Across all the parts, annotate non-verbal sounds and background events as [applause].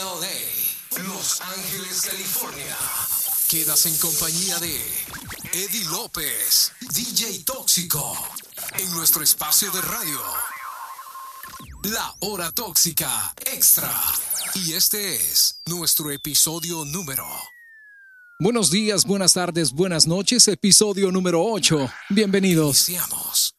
LA, Los Ángeles, California. Quedas en compañía de Eddie López, DJ Tóxico, en nuestro espacio de radio. La Hora Tóxica Extra. Y este es nuestro episodio número. Buenos días, buenas tardes, buenas noches, episodio número 8. Bienvenidos. Iniciamos.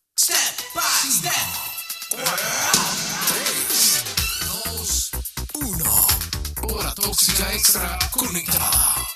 Extra Conecta.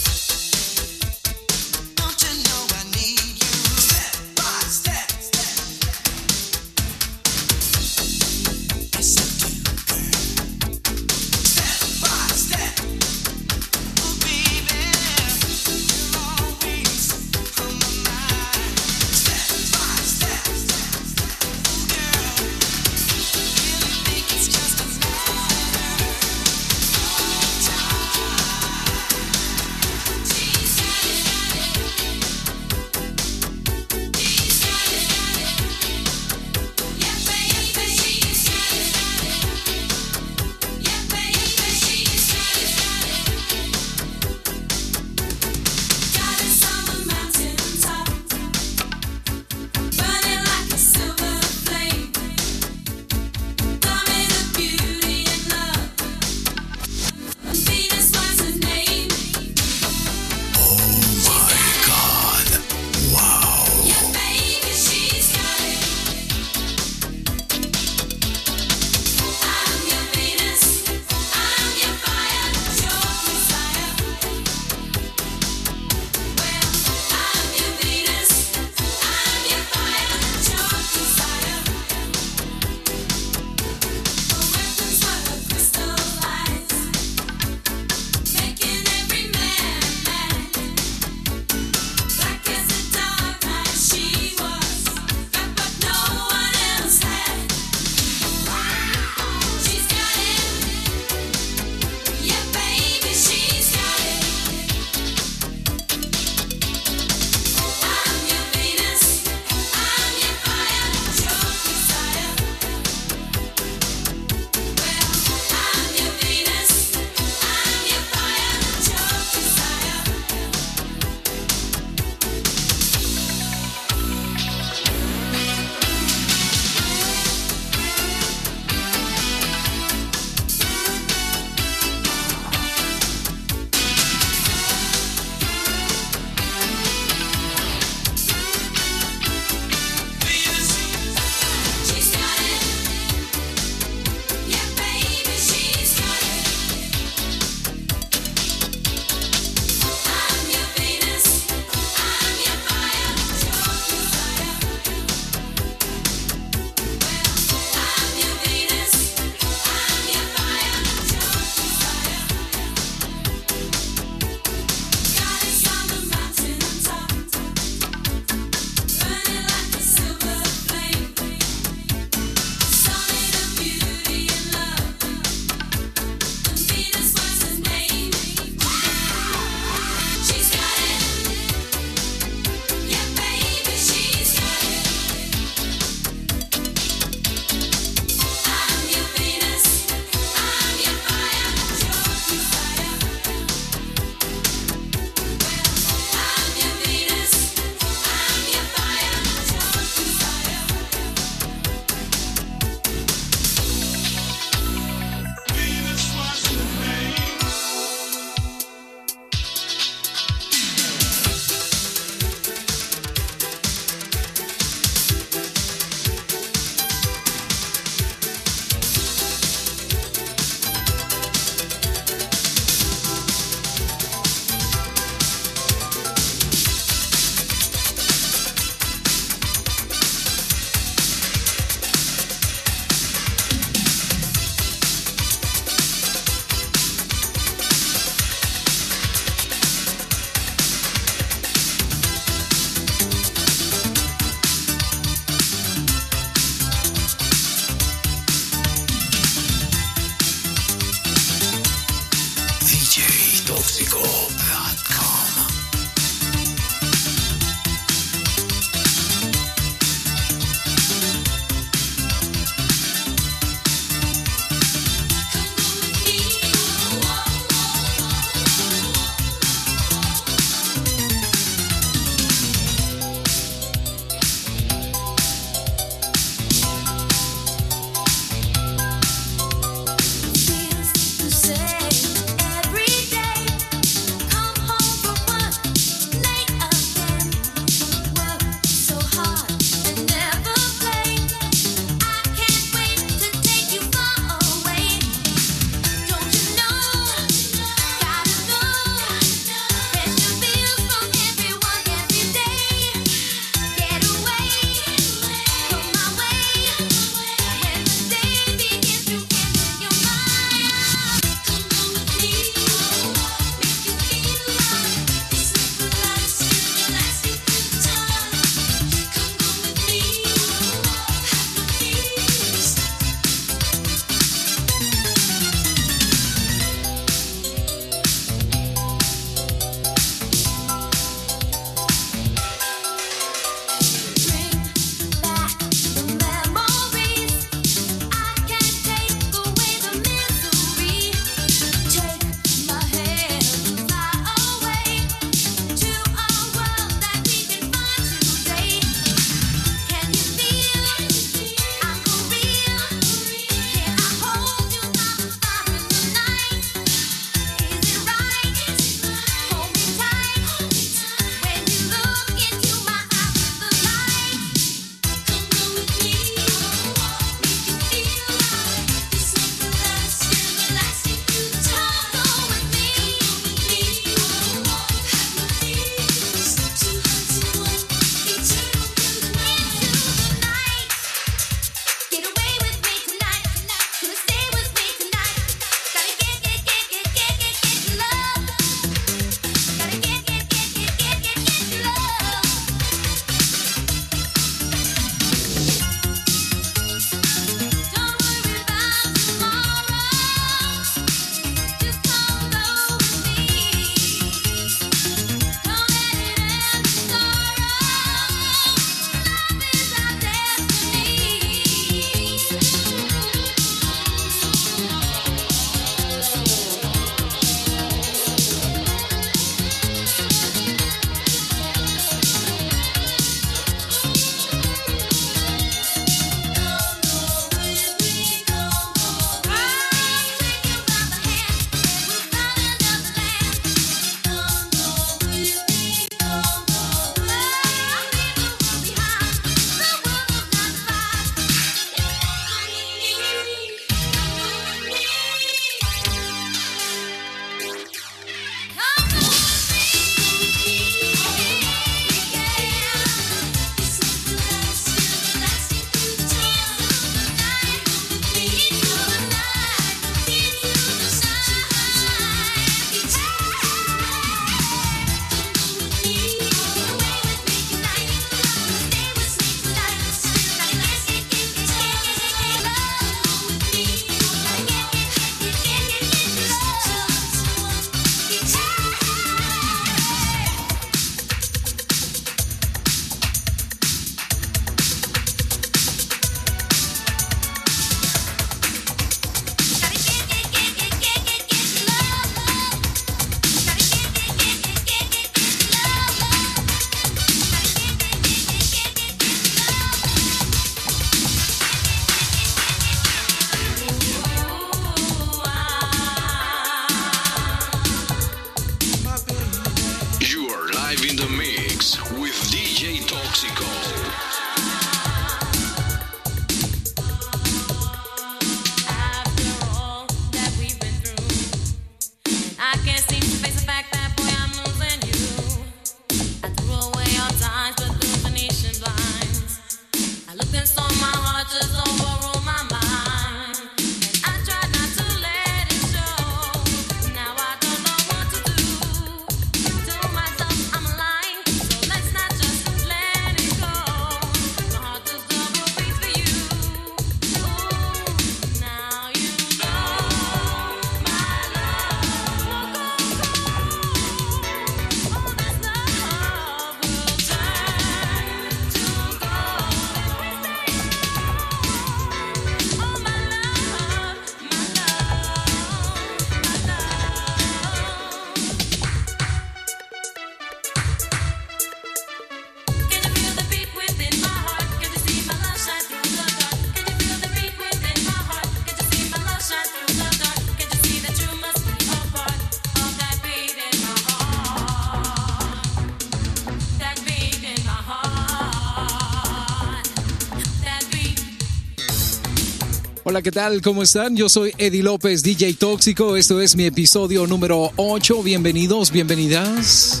Hola, ¿qué tal? ¿Cómo están? Yo soy Eddie López, DJ Tóxico. Esto es mi episodio número 8. Bienvenidos, bienvenidas.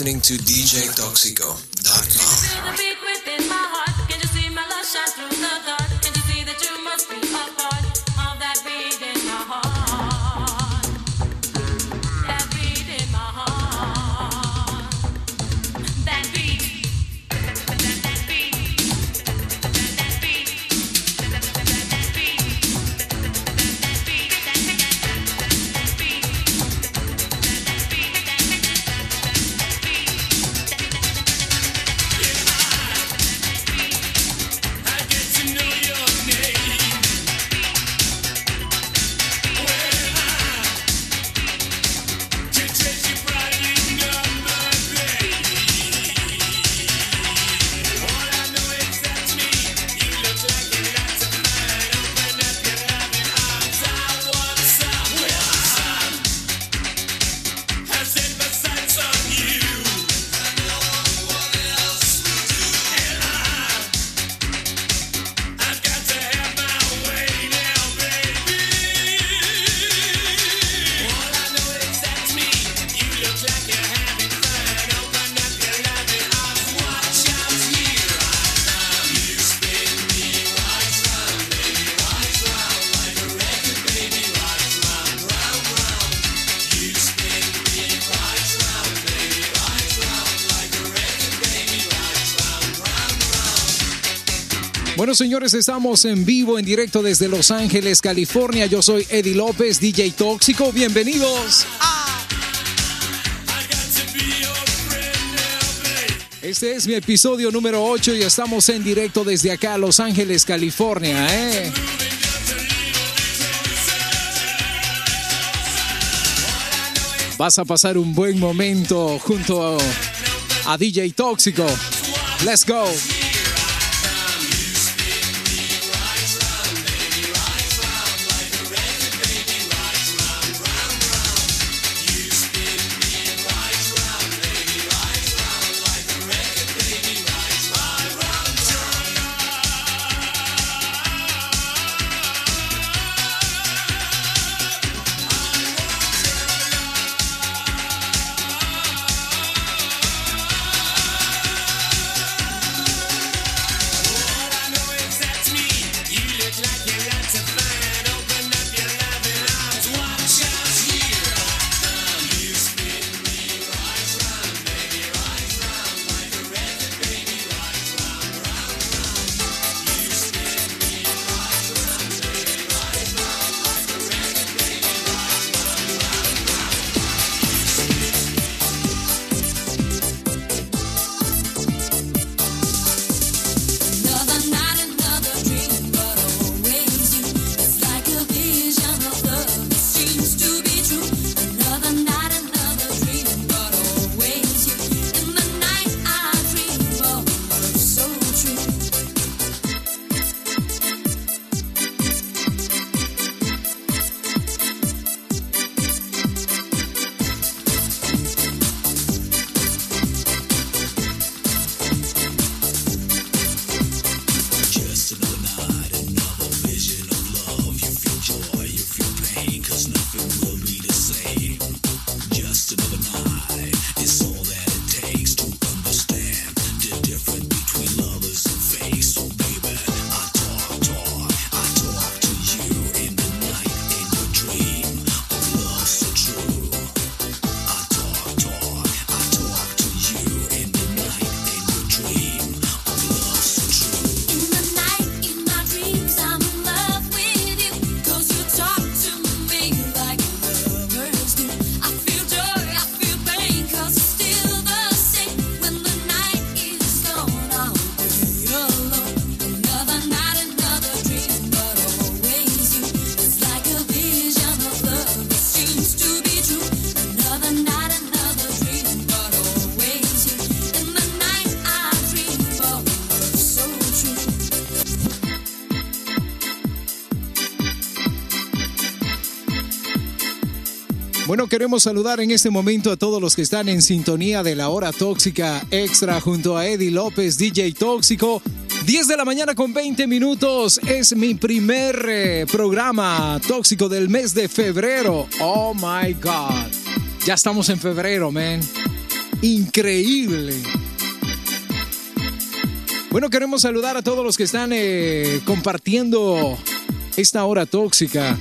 listening to DJ Toxic. señores, estamos en vivo, en directo desde Los Ángeles, California. Yo soy Eddie López, DJ Tóxico. Bienvenidos. Este es mi episodio número 8 y estamos en directo desde acá, Los Ángeles, California. ¿eh? Vas a pasar un buen momento junto a DJ Tóxico. Let's go. Bueno, queremos saludar en este momento a todos los que están en sintonía de la hora tóxica extra junto a Eddie López, DJ Tóxico. 10 de la mañana con 20 minutos es mi primer eh, programa tóxico del mes de febrero. Oh my God. Ya estamos en febrero, man. Increíble. Bueno, queremos saludar a todos los que están eh, compartiendo esta hora tóxica.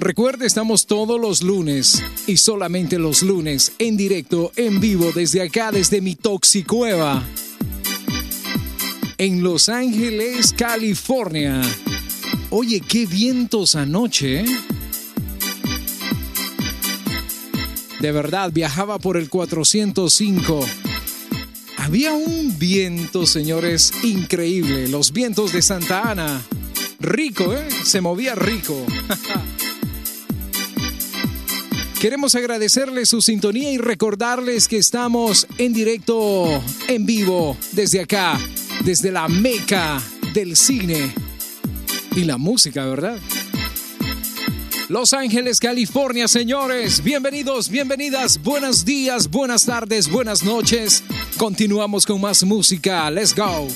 Recuerde, estamos todos los lunes y solamente los lunes en directo, en vivo, desde acá, desde mi Toxicueva, en Los Ángeles, California. Oye, qué vientos anoche, ¿eh? De verdad, viajaba por el 405. Había un viento, señores, increíble. Los vientos de Santa Ana. Rico, ¿eh? Se movía rico. [laughs] Queremos agradecerles su sintonía y recordarles que estamos en directo, en vivo, desde acá, desde la meca del cine y la música, ¿verdad? Los Ángeles, California, señores. Bienvenidos, bienvenidas. Buenos días, buenas tardes, buenas noches. Continuamos con más música. Let's go.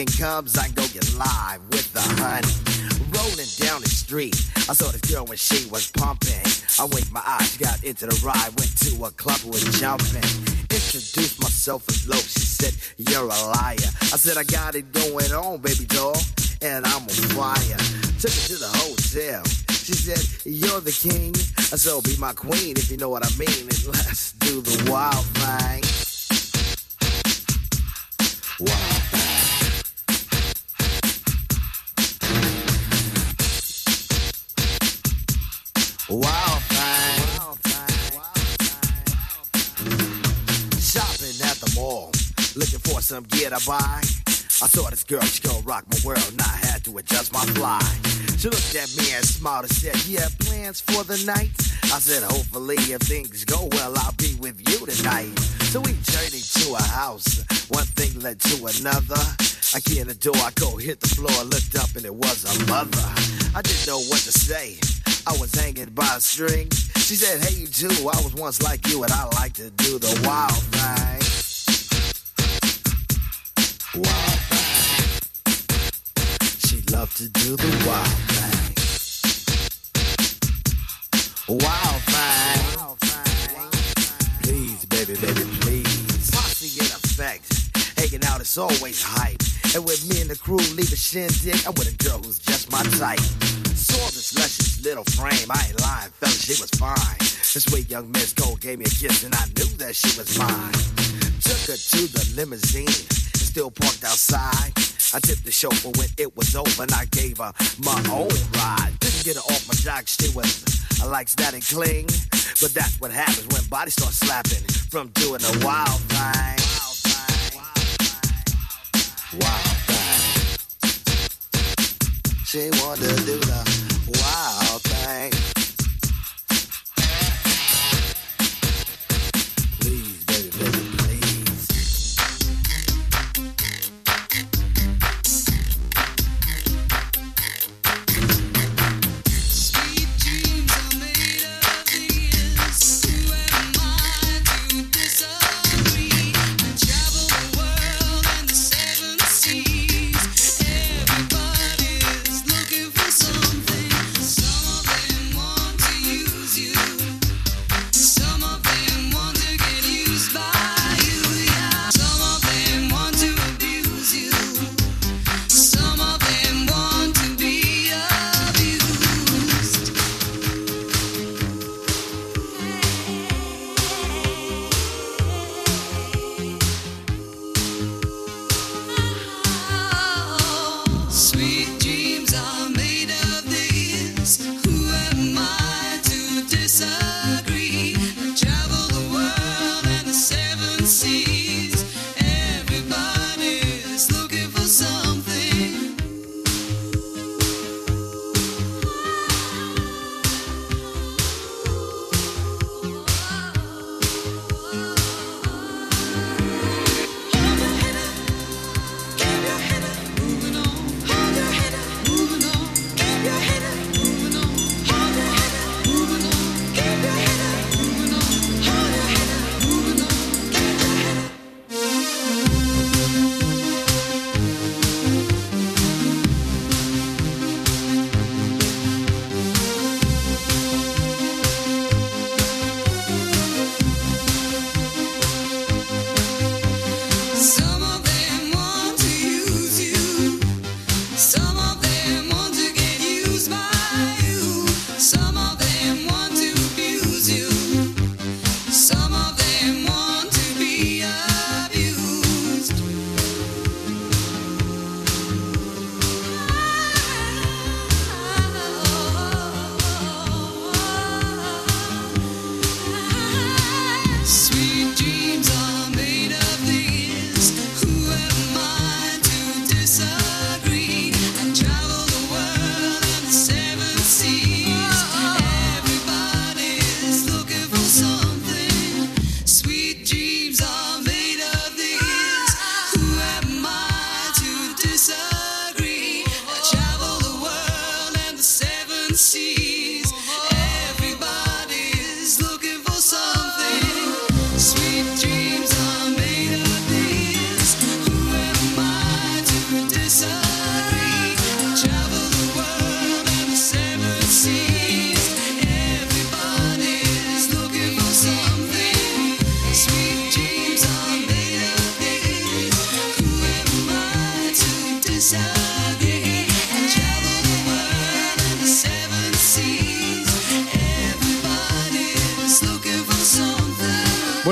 On comes, I go get live with the honey. Rolling down the street, I saw this girl when she was pumping. I winked my eyes, got into the ride, went to a club, was jumping. Introduced myself as low, she said, You're a liar. I said, I got it going on, baby doll, and I'm a fire. Took her to the hotel. She said, You're the king, so be my queen if you know what I mean. And let's do the wild thing. Wild thing. Wild thing. Shopping at the mall, looking for some gear to buy. I saw this girl, she gon' rock my world, and I had to adjust my fly. She looked at me and smiled and said, Yeah, plans for the night? I said, Hopefully, if things go well, I'll be with you tonight. So we journeyed to a house, one thing led to another. I get in the door, I go hit the floor, looked up, and it was a mother. I didn't know what to say. I was hanging by a string. She said, Hey, you too. I was once like you, and I like to do the wild thing. Wild thing. She loved to do the wild thing. Wild thing. Please, baby, baby, please. Posse in effect. Hanging out is always hype. And with me and the crew leave a shindig, I'm with a girl who's just my type. Saw this luscious little frame. I ain't lying, fella, she was fine. This sweet young Miss Gold gave me a kiss, and I knew that she was mine. Took her to the limousine, still parked outside. I tipped the chauffeur when it was over, and I gave her my own ride. Didn't get her off my jock, she was I likes that and cling. But that's what happens when bodies start slapping from doing a wild thing. wild thing. Wild thing. She wanted to do the wild thing.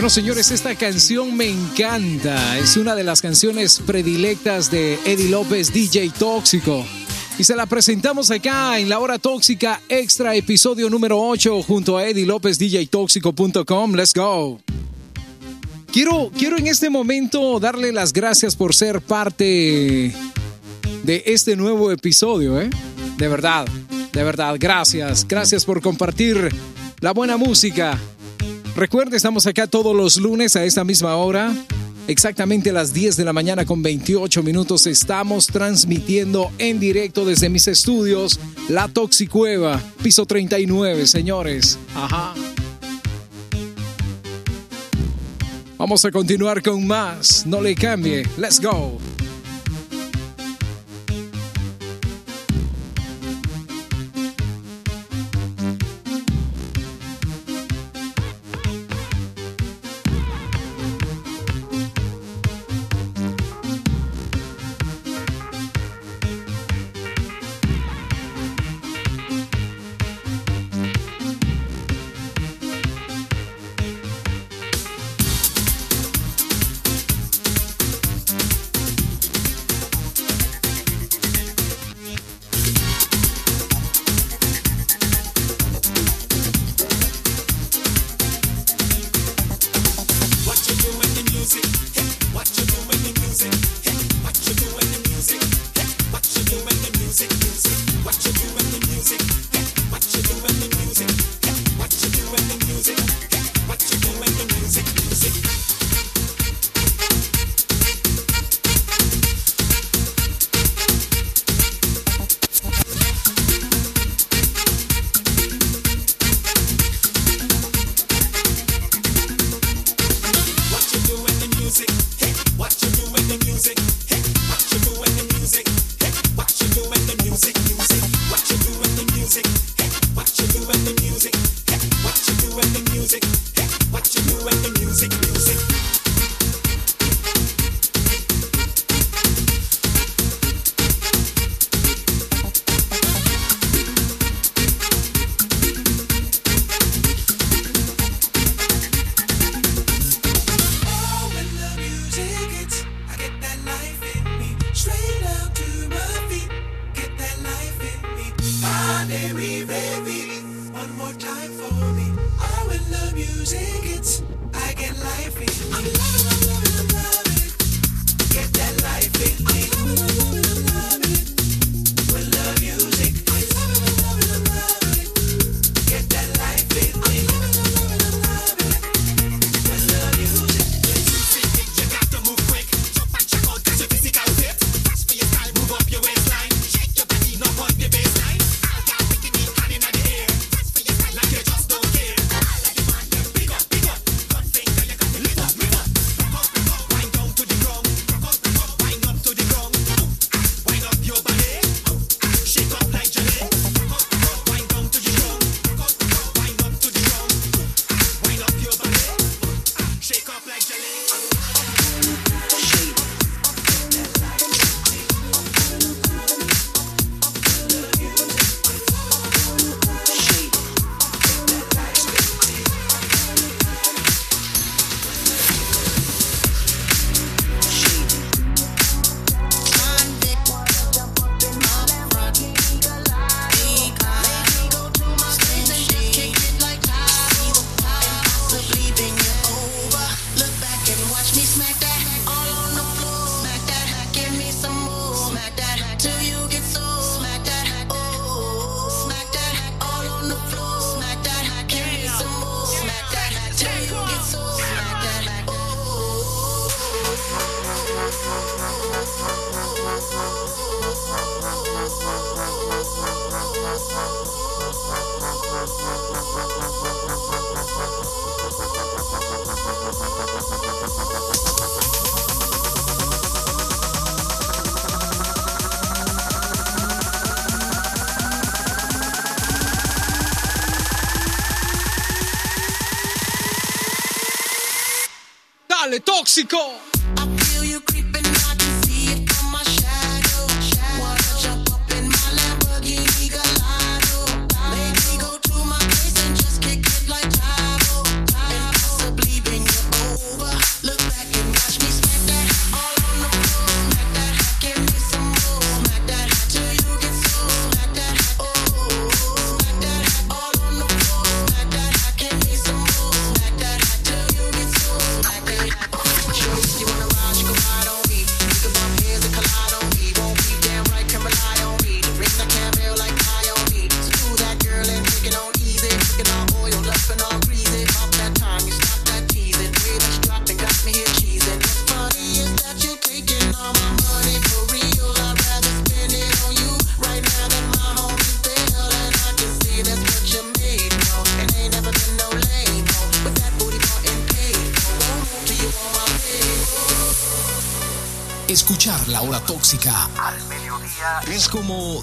Señores, esta canción me encanta. Es una de las canciones predilectas de Eddie López, DJ Tóxico. Y se la presentamos acá en la hora tóxica extra episodio número 8 junto a Eddie López, DJTóxico.com. Let's go. Quiero, quiero en este momento darle las gracias por ser parte de este nuevo episodio, ¿eh? De verdad, de verdad, gracias. Gracias por compartir la buena música. Recuerde, estamos acá todos los lunes a esta misma hora. Exactamente a las 10 de la mañana con 28 minutos estamos transmitiendo en directo desde mis estudios La Toxicueva, piso 39, señores. Ajá. Vamos a continuar con más. No le cambie. Let's go. Dale, es como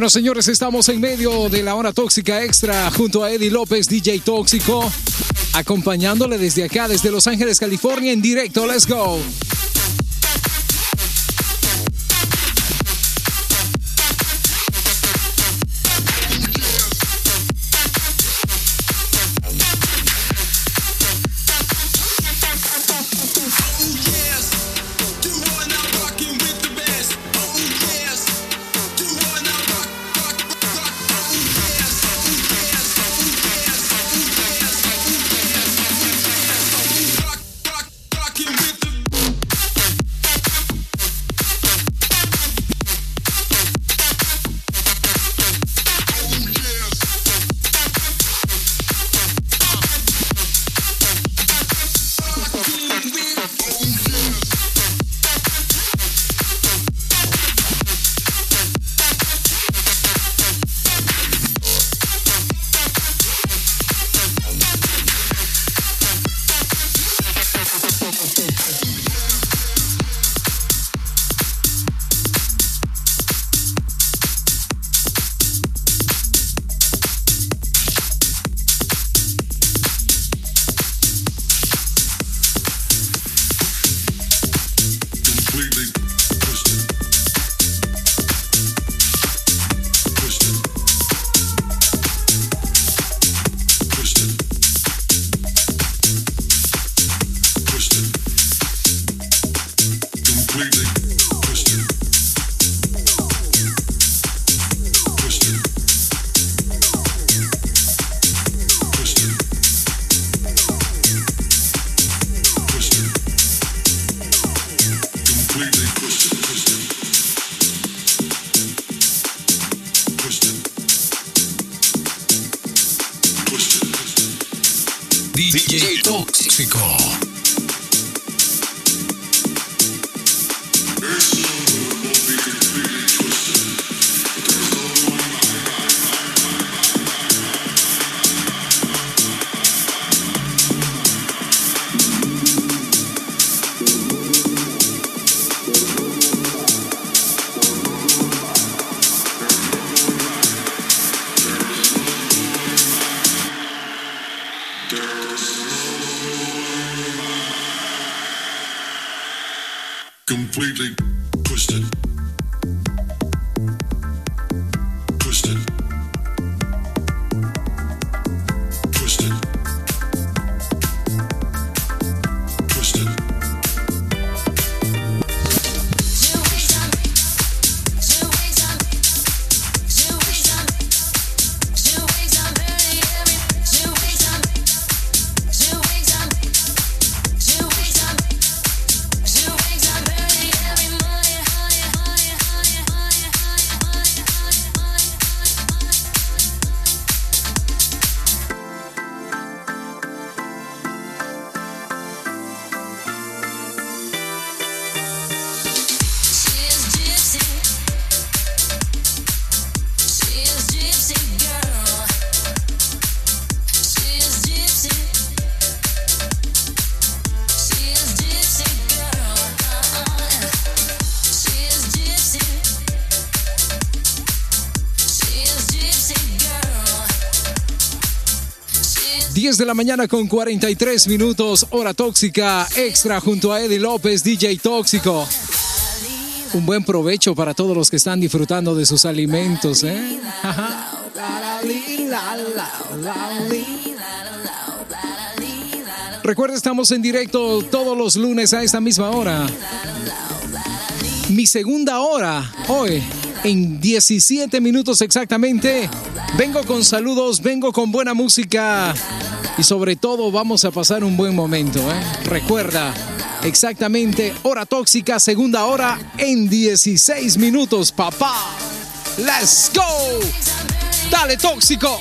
Bueno, señores, estamos en medio de la hora tóxica extra junto a Eddie López, DJ Tóxico, acompañándole desde acá, desde Los Ángeles, California, en directo. Let's go. Completely twisted. De la mañana con 43 minutos, hora tóxica extra junto a Eddie López, DJ Tóxico. Un buen provecho para todos los que están disfrutando de sus alimentos, ¿eh? Recuerda, estamos en directo todos los lunes a esta misma hora. Mi segunda hora, hoy, en 17 minutos exactamente. Vengo con saludos, vengo con buena música y sobre todo vamos a pasar un buen momento. ¿eh? Recuerda, exactamente, hora tóxica, segunda hora en 16 minutos, papá. Let's go. Dale, tóxico.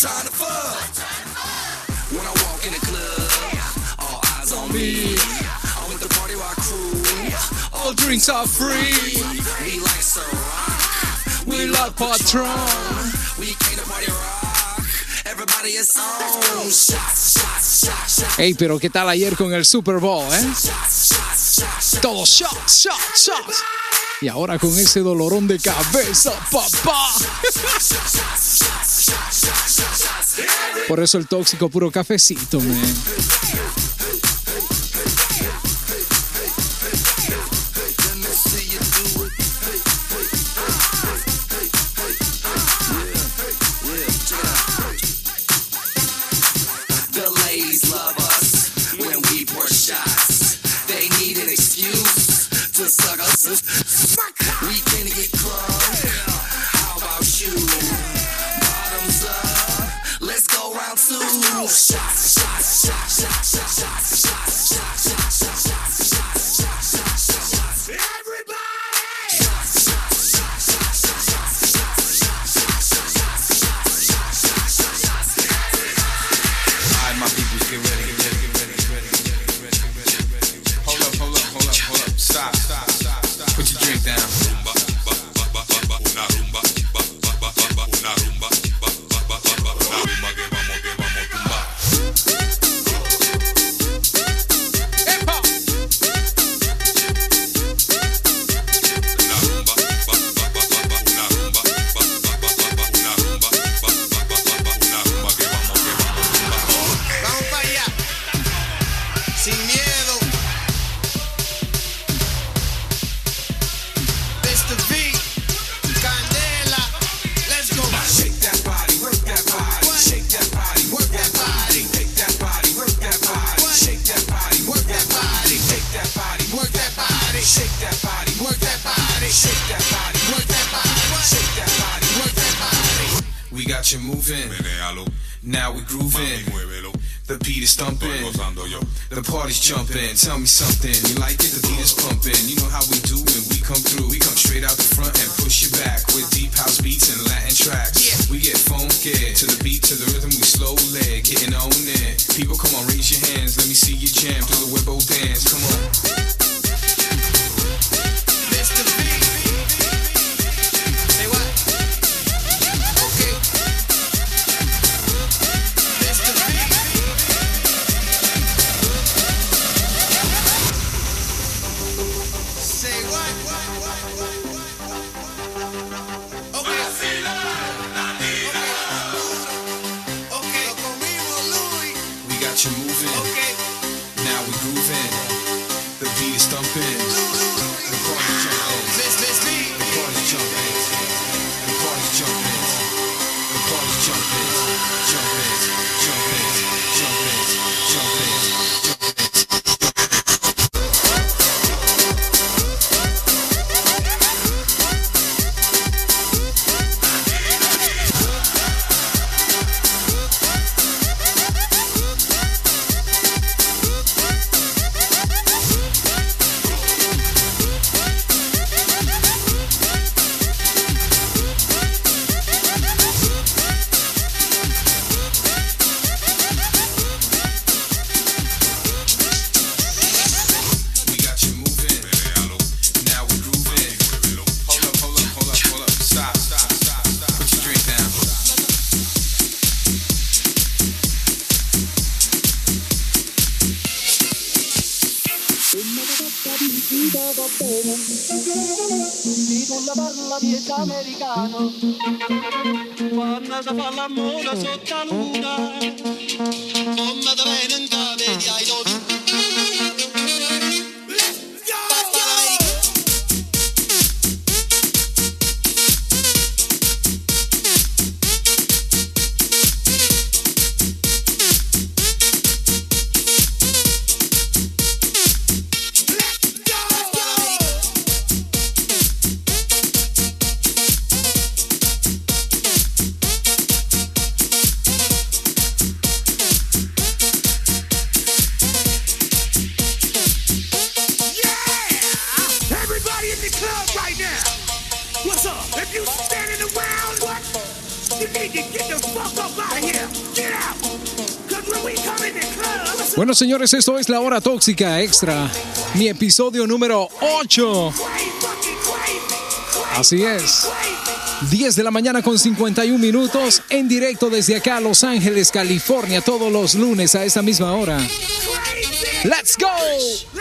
trying to fuck. When I walk in the club, all eyes on me. All drinks are free. We like We. We to. Hey, pero qué tal ayer con el Super Bowl, ¿eh? Todos shots, shots, shots. Y ahora con ese dolorón de cabeza, papá. Por eso el tóxico puro cafecito, man. americano quando si fa l'amore sotto la luna. Come te señores, esto es La Hora Tóxica Extra, mi episodio número 8. Así es. 10 de la mañana con 51 minutos en directo desde acá Los Ángeles, California, todos los lunes a esta misma hora. ¡Let's go!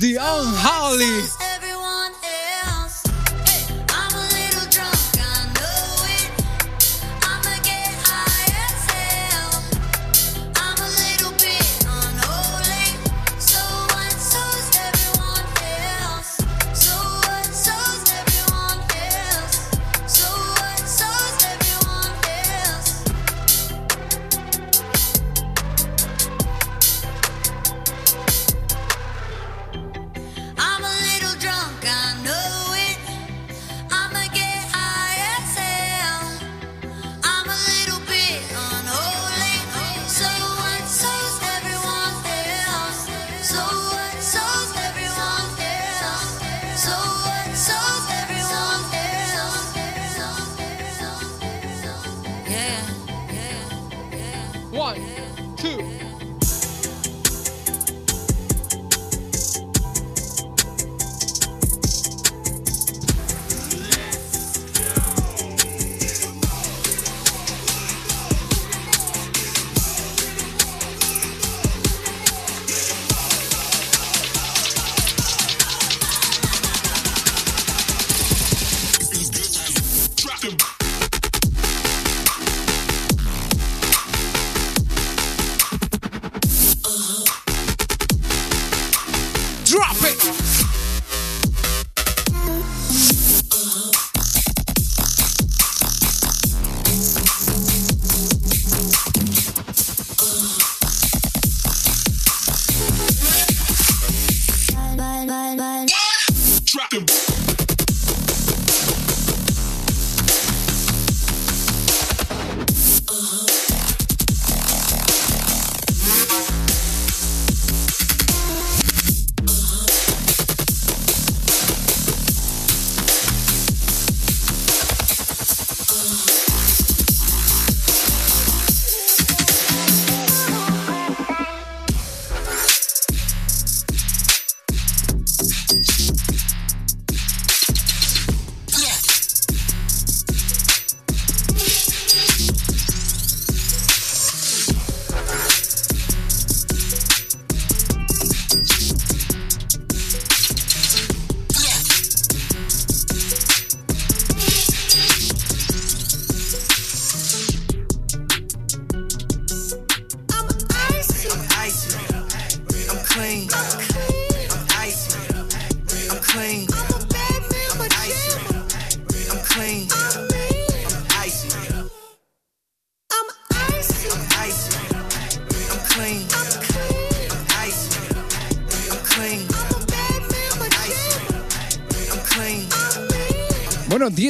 the unholy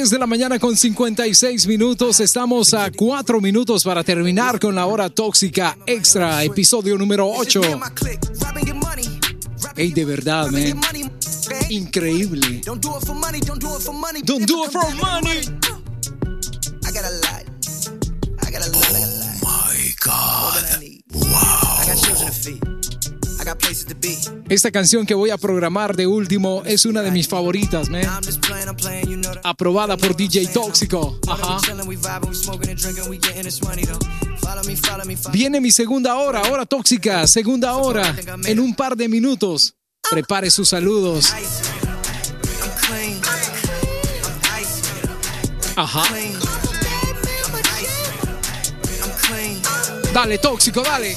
10 de la mañana con 56 minutos. Estamos a 4 minutos para terminar con la hora tóxica extra, episodio número 8. Ey, de verdad, man. Increíble. Don't do it for money, don't do it for money. Don't do it for money. I got a lot. I got a lot. Lot. My God. Need. I got children to feed. Esta canción que voy a programar de último es una de mis favoritas, man. Aprobada por DJ Tóxico. Ajá. Viene mi segunda hora, hora tóxica, segunda hora, en un par de minutos. Prepare sus saludos. Ajá. Dale, tóxico, dale.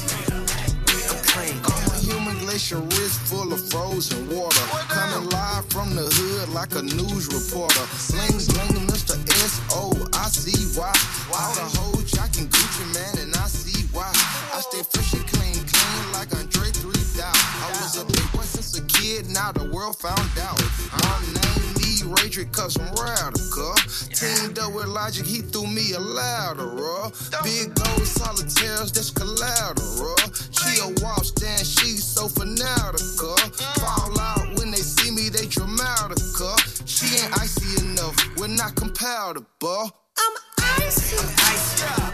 Full of frozen water. Coming live from the hood like a news reporter. Bling bling, Mr. S.O. I see why. All the hoes jocking Gucci man, and I see why. I stay fresh and clean, clean like Andre 3000. I was a big boy since a kid, now the world found out. My name me Radric cause I'm radical. Teamed up with Logic, he threw me a lateral. Big gold solitaires, that's collateral. She a walk stand, she's so fanatical. Fall out when they see me, they dramatical. She ain't icy enough, we're not compatible. I'm icy. I'm icy.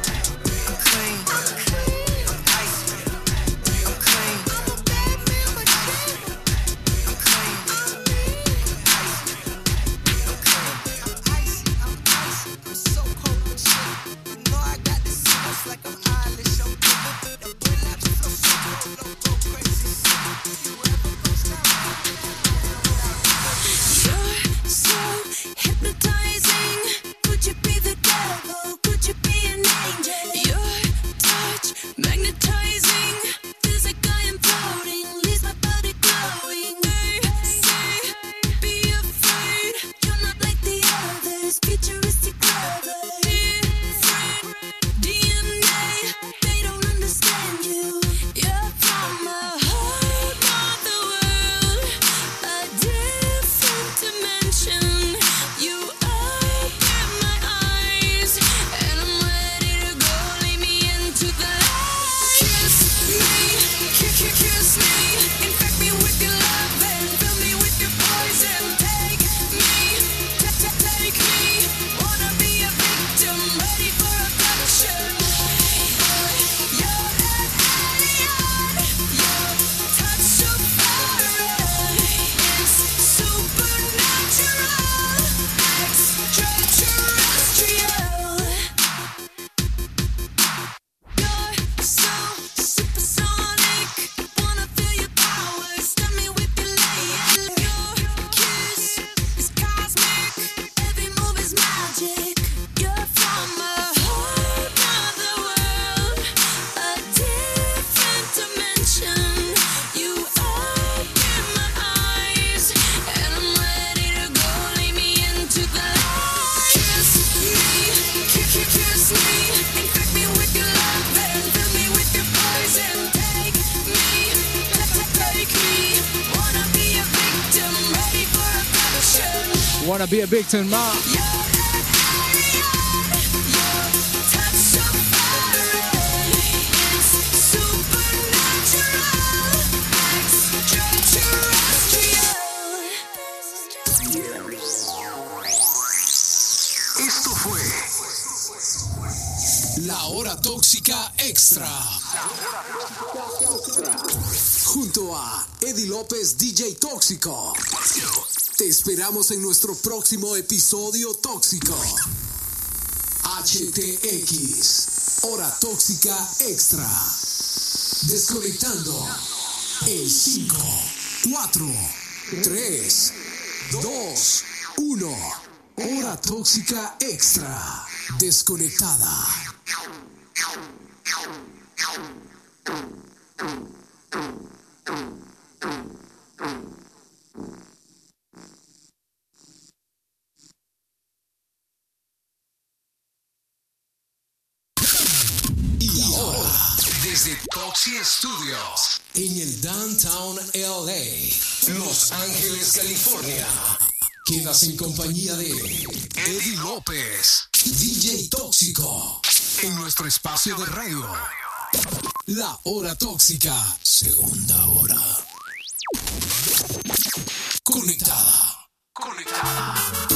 Be the Esto fue La Hora Tóxica Extra. Junto a Eddie López, DJ Tóxico. Te esperamos en nuestro próximo episodio tóxico. HTX, Hora Tóxica Extra. Desconectando en 5, 4, 3, 2, 1. Hora Tóxica Extra. Desconectada. Roxy Studios en el Downtown LA, Los Ángeles, California. Quedas en compañía de Eddie López, DJ Tóxico, en nuestro espacio de radio. La Hora Tóxica, segunda hora. Conectada. Conectada.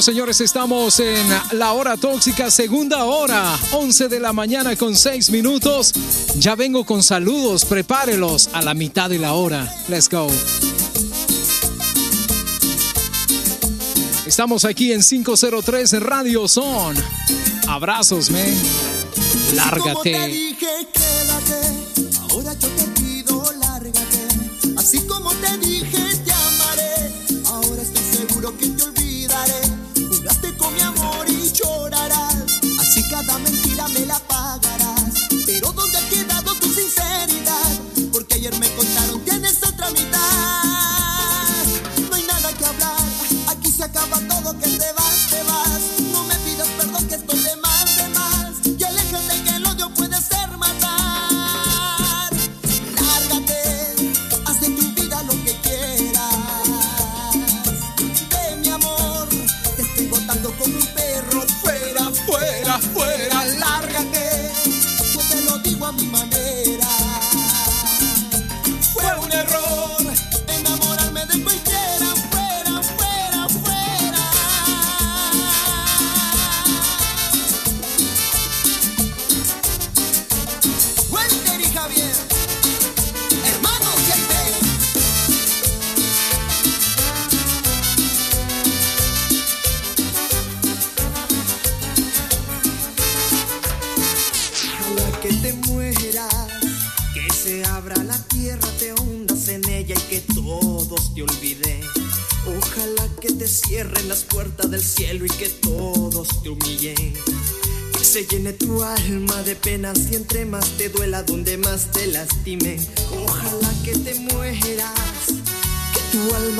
Señores, estamos en la hora tóxica, segunda hora, 11 de la mañana con 6 minutos. Ya vengo con saludos, prepárelos a la mitad de la hora. Let's go. Estamos aquí en 503 Radio Son. Abrazos, men. Lárgate.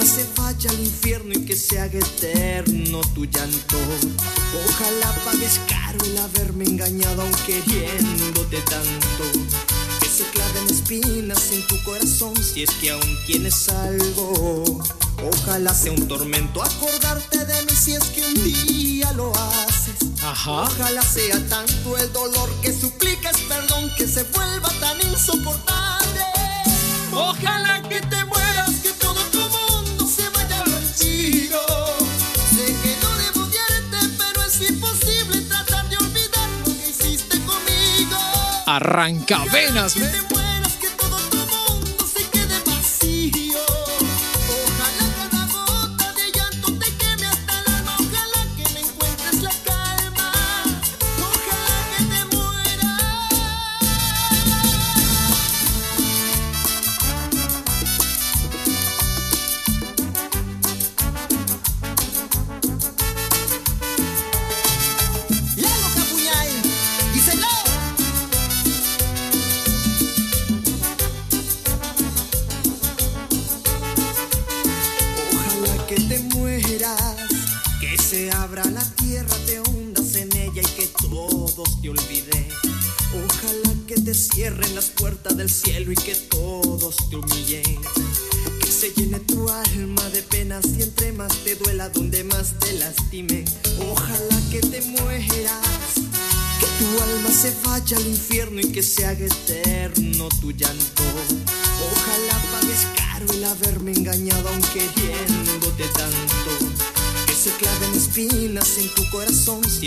alma se vaya al infierno y que se haga eterno tu llanto. Ojalá pagues caro el haberme engañado, aunque queriéndote tanto. Que se claven espinas en tu corazón si es que aún tienes algo. Ojalá sea un tormento acordarte de mí si es que un día lo haces. Ojalá sea tanto el dolor que supliques perdón que se vuelva tan insoportable. Ojalá que te arrancavenas, men.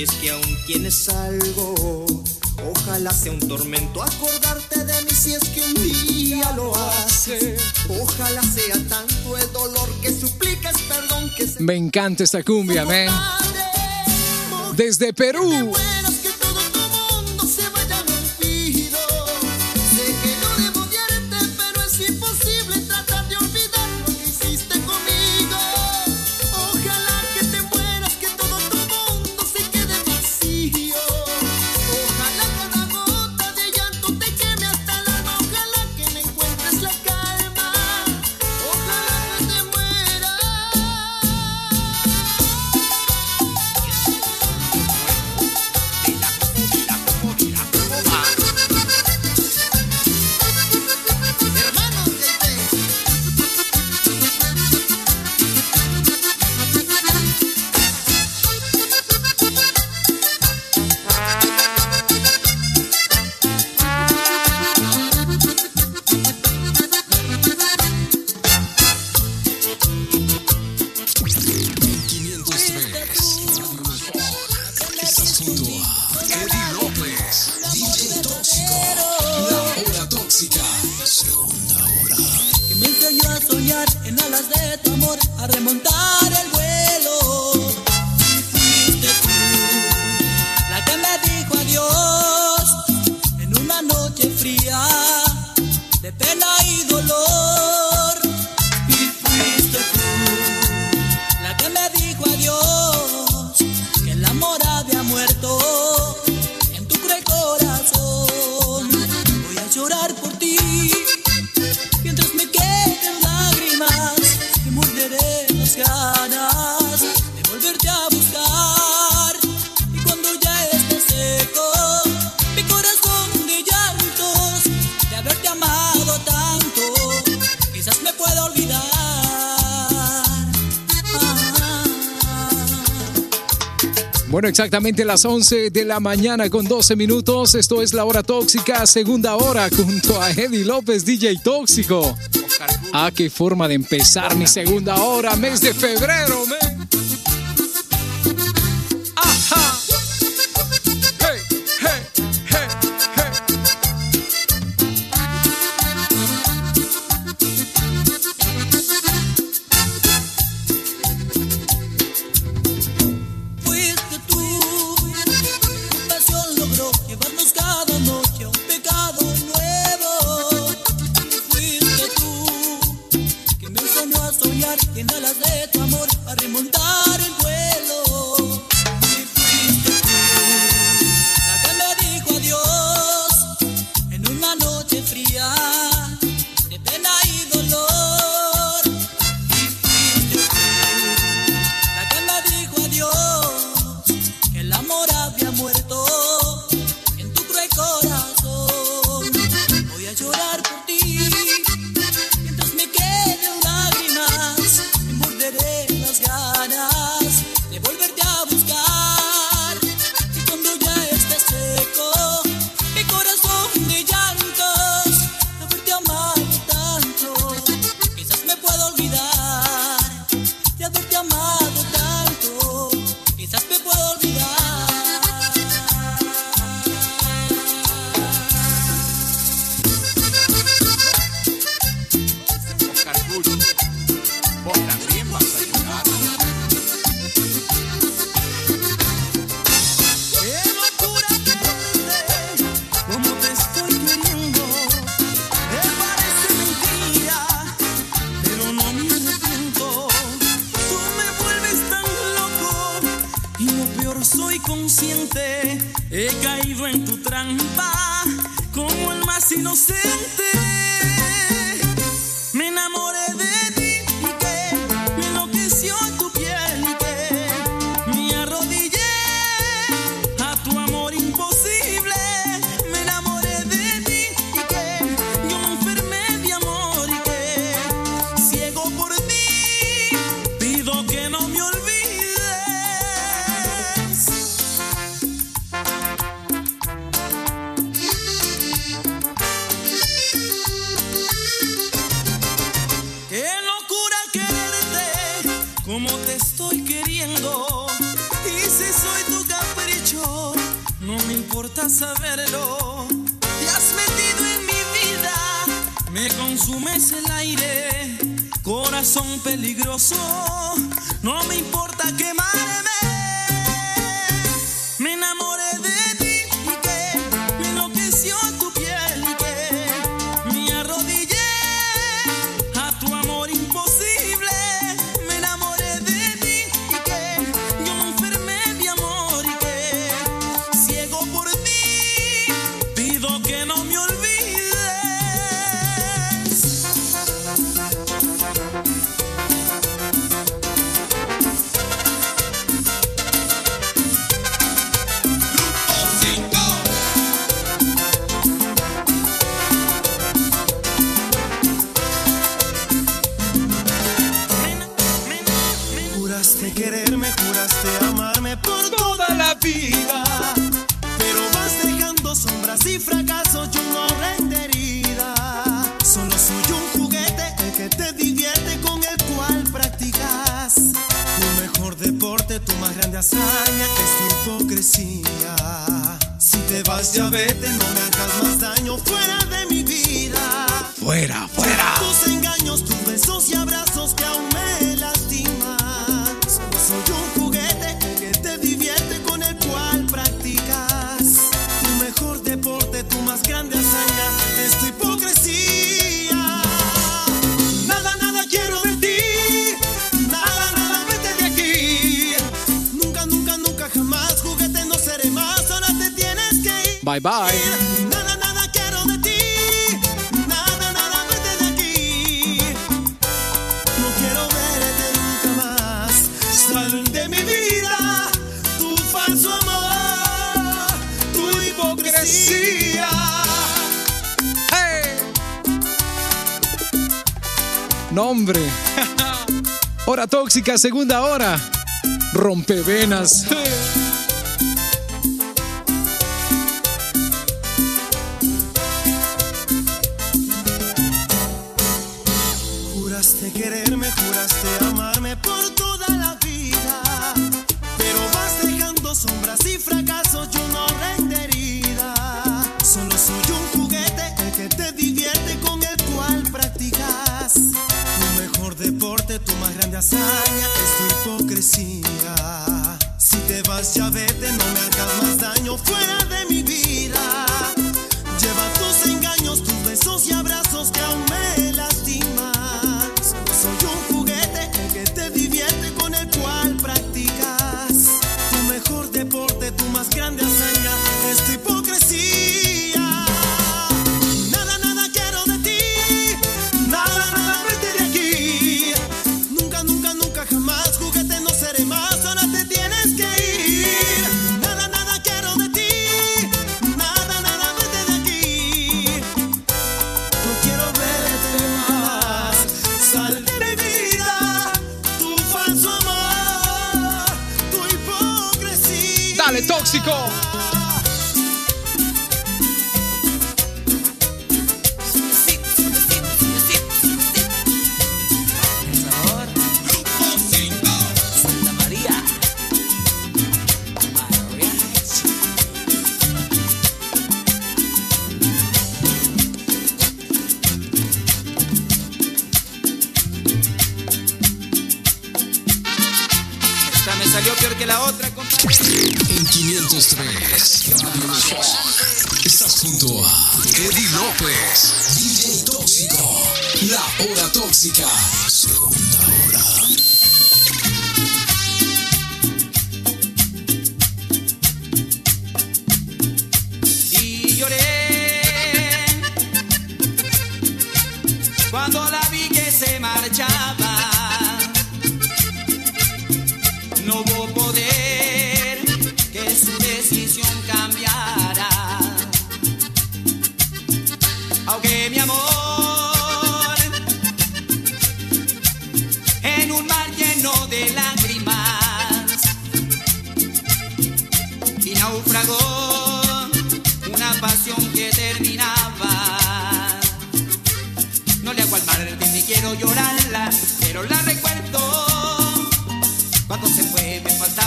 Es que aún tienes algo, ojalá sea un tormento acordarte de mí si es que un día lo hace. Ojalá sea tanto el dolor que suplicas perdón que se... Me encanta esta cumbia, man. Desde Perú. Bueno, exactamente las 11 de la mañana con 12 minutos. Esto es La Hora Tóxica, segunda hora, junto a Eddie López, DJ Tóxico. Ah, qué forma de empezar mi segunda hora, mes de febrero, mes. tóxica segunda hora. Rompevenas. cuando la vi que se marchaba. No hubo poder que su decisión cambiara.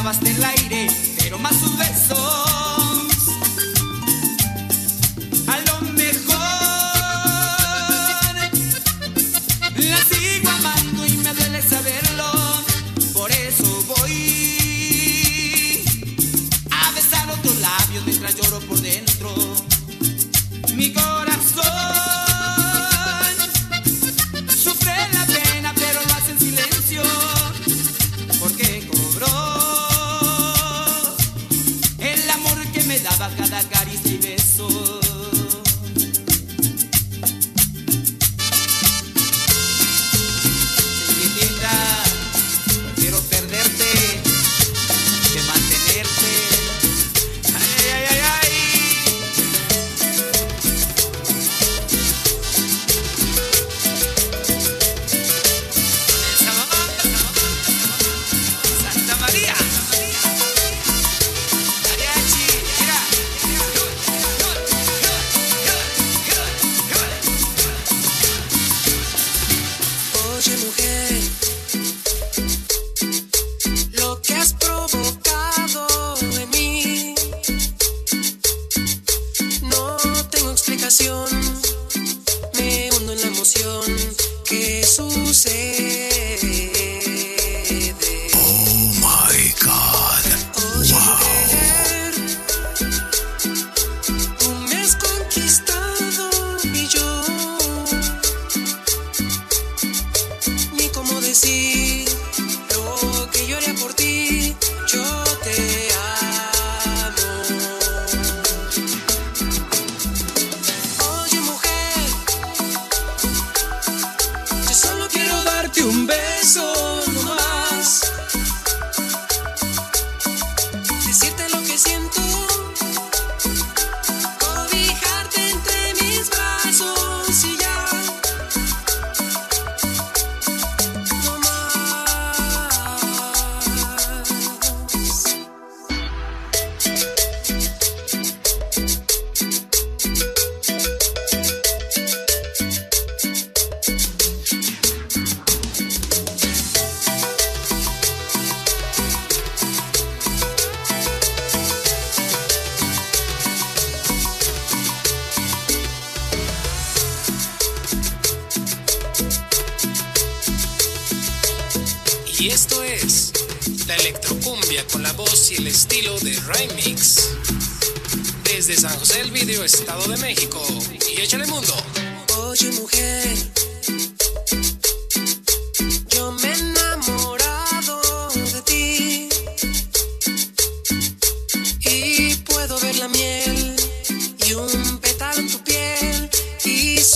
clavaste el aire, pero más un beso.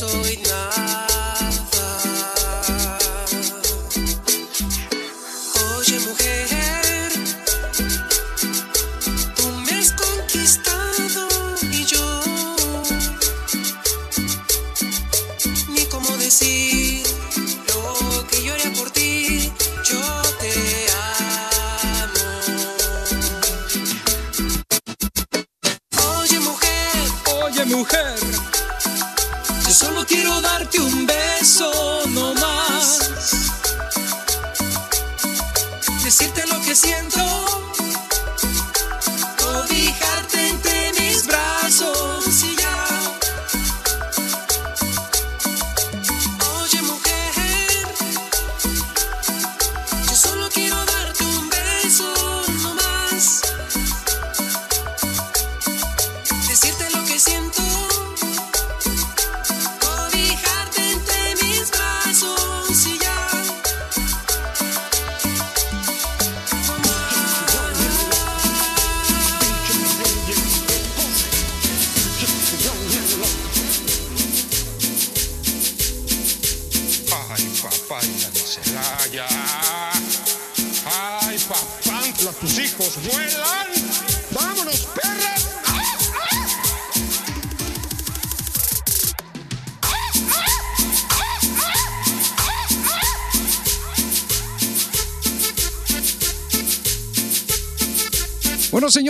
soy nada.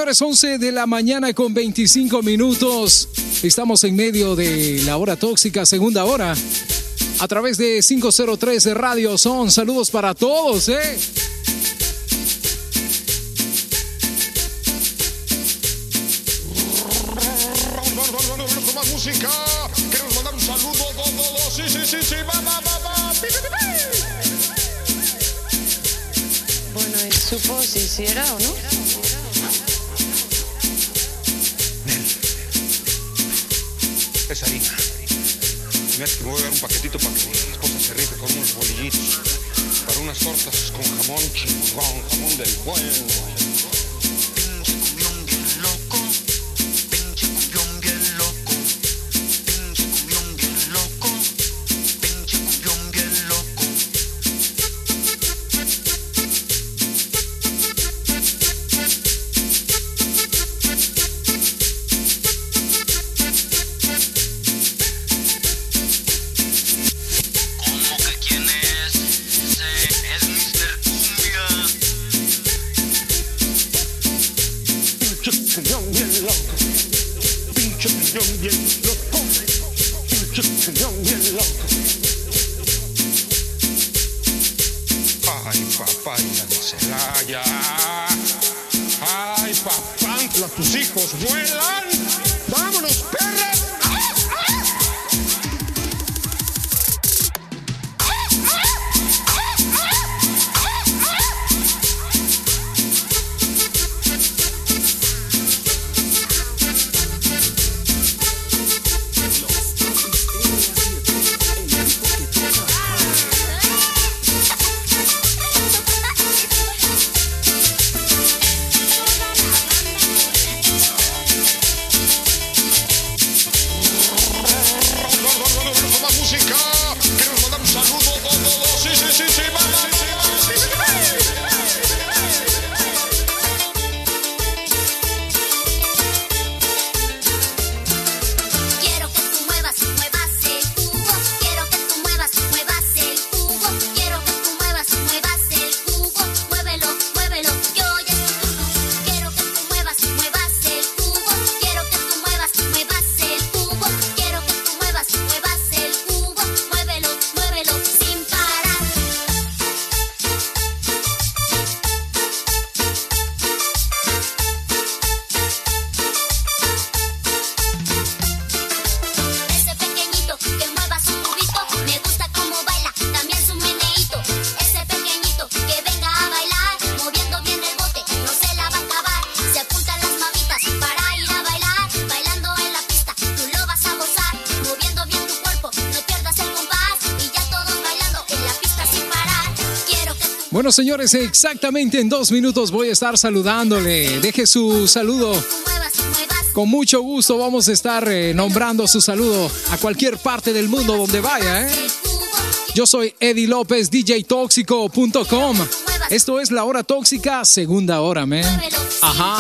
señores, 11 de la mañana con 25 minutos. Estamos en medio de la hora tóxica, segunda hora, a través de 503 de Radio Son. Saludos para todos, ¿eh? Bueno, es supo si hiciera o no. Señores, exactamente en dos minutos voy a estar saludándole. Deje su saludo. Con mucho gusto vamos a estar eh, nombrando su saludo a cualquier parte del mundo donde vaya. ¿eh? Yo soy Eddie López, DJTóxico.com. Esto es la hora tóxica, segunda hora, man. Ajá.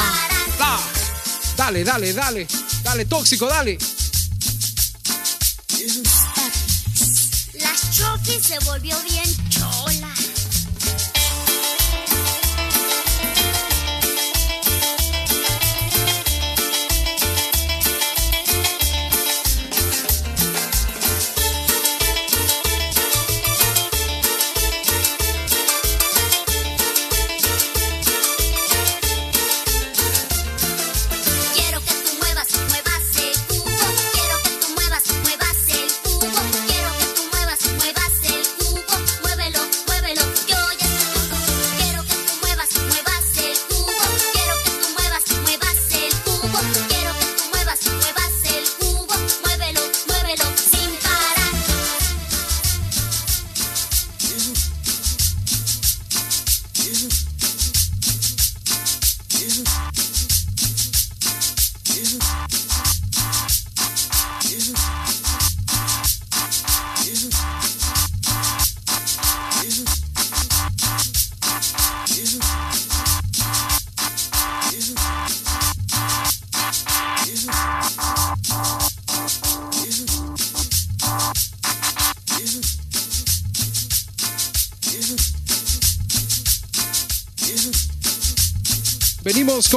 Dale, dale, dale. Dale, tóxico, dale. La Chucky se volvió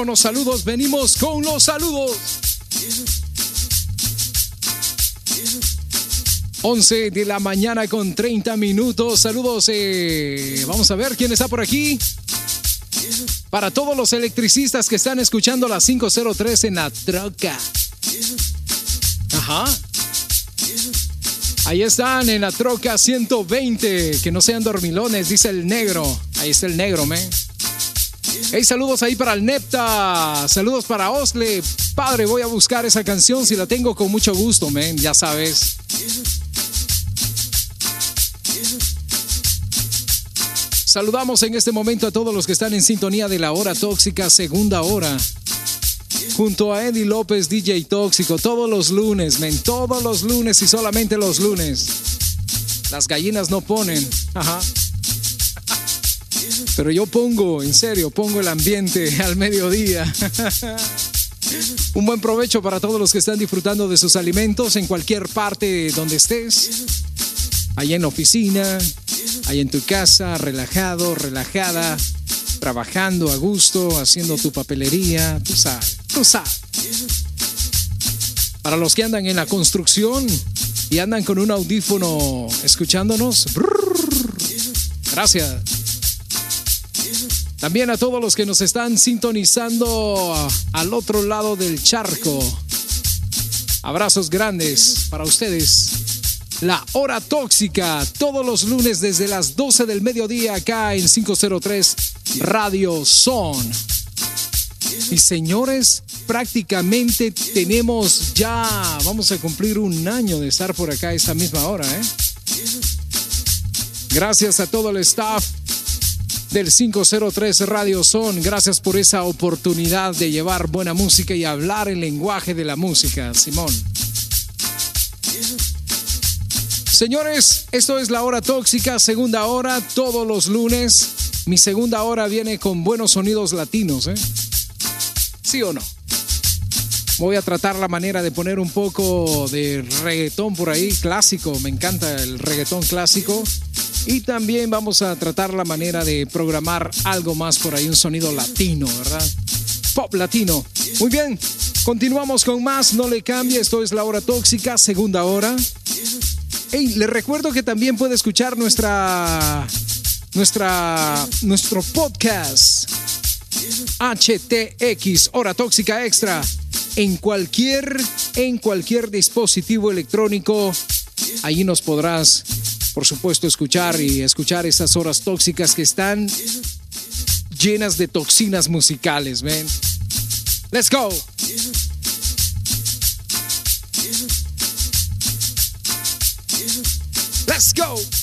con los saludos, venimos con los saludos. 11 de la mañana con 30 minutos. Saludos. eh, vamos a ver quién está por aquí. Para todos los electricistas que están escuchando la 503 en la troca. Ajá. Ahí están en la troca 120. Que no sean dormilones, dice el negro. Ahí está el negro, me. Hey, saludos ahí para el Nepta. Saludos para Osle. Padre, voy a buscar esa canción. Si la tengo con mucho gusto, men. Ya sabes. Saludamos en este momento a todos los que están en sintonía de la hora tóxica, segunda hora. Junto a Eddie López, DJ Tóxico, todos los lunes, men, todos los lunes y solamente los lunes. Las gallinas no ponen. Ajá. Pero yo pongo, en serio, pongo el ambiente [laughs] al mediodía. [laughs] Un buen provecho para todos los que están disfrutando de sus alimentos en cualquier parte donde estés. Allá en la oficina, allá en tu casa, relajado, relajada, trabajando a gusto, haciendo tu papelería, tú sabes. Para los que andan en la construcción y andan con un audífono escuchándonos, brrr, gracias. También a todos los que nos están sintonizando al otro lado del charco. Abrazos grandes para ustedes. La hora tóxica, todos los lunes desde las 12 del mediodía acá en 503 Radio Son. Y señores, prácticamente tenemos ya, vamos a cumplir un año de estar por acá esta misma hora, ¿eh? Gracias a todo el staff del 503 Radio Son. Gracias por esa oportunidad de llevar buena música y hablar el lenguaje de la música, Simón. Señores, esto es la hora tóxica, segunda hora, todos los lunes. Mi segunda hora viene con buenos sonidos latinos, ¿eh? ¿Sí o no? Voy a tratar la manera de poner un poco de reggaetón por ahí, clásico. Me encanta el reggaetón clásico. Y también vamos a tratar la manera de programar algo más por ahí, un sonido latino, ¿verdad? Pop latino. Muy bien, continuamos con más, no le cambie, esto es la hora tóxica, segunda hora. Hey, le recuerdo que también puede escuchar nuestra, nuestra, nuestro podcast HTX, hora tóxica extra, en cualquier, en cualquier dispositivo electrónico. Allí nos podrás por supuesto, escuchar y escuchar esas horas tóxicas que están llenas de toxinas musicales, ven. Let's go. Let's go.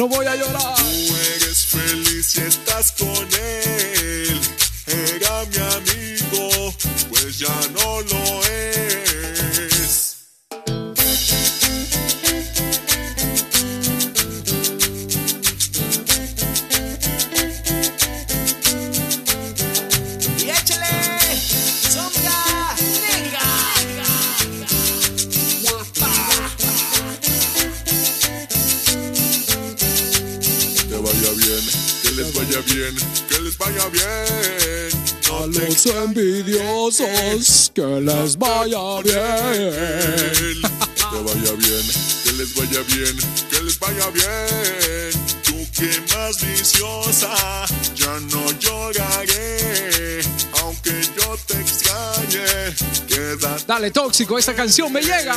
No voy a llorar. Dale tóxico, esta canción me llega.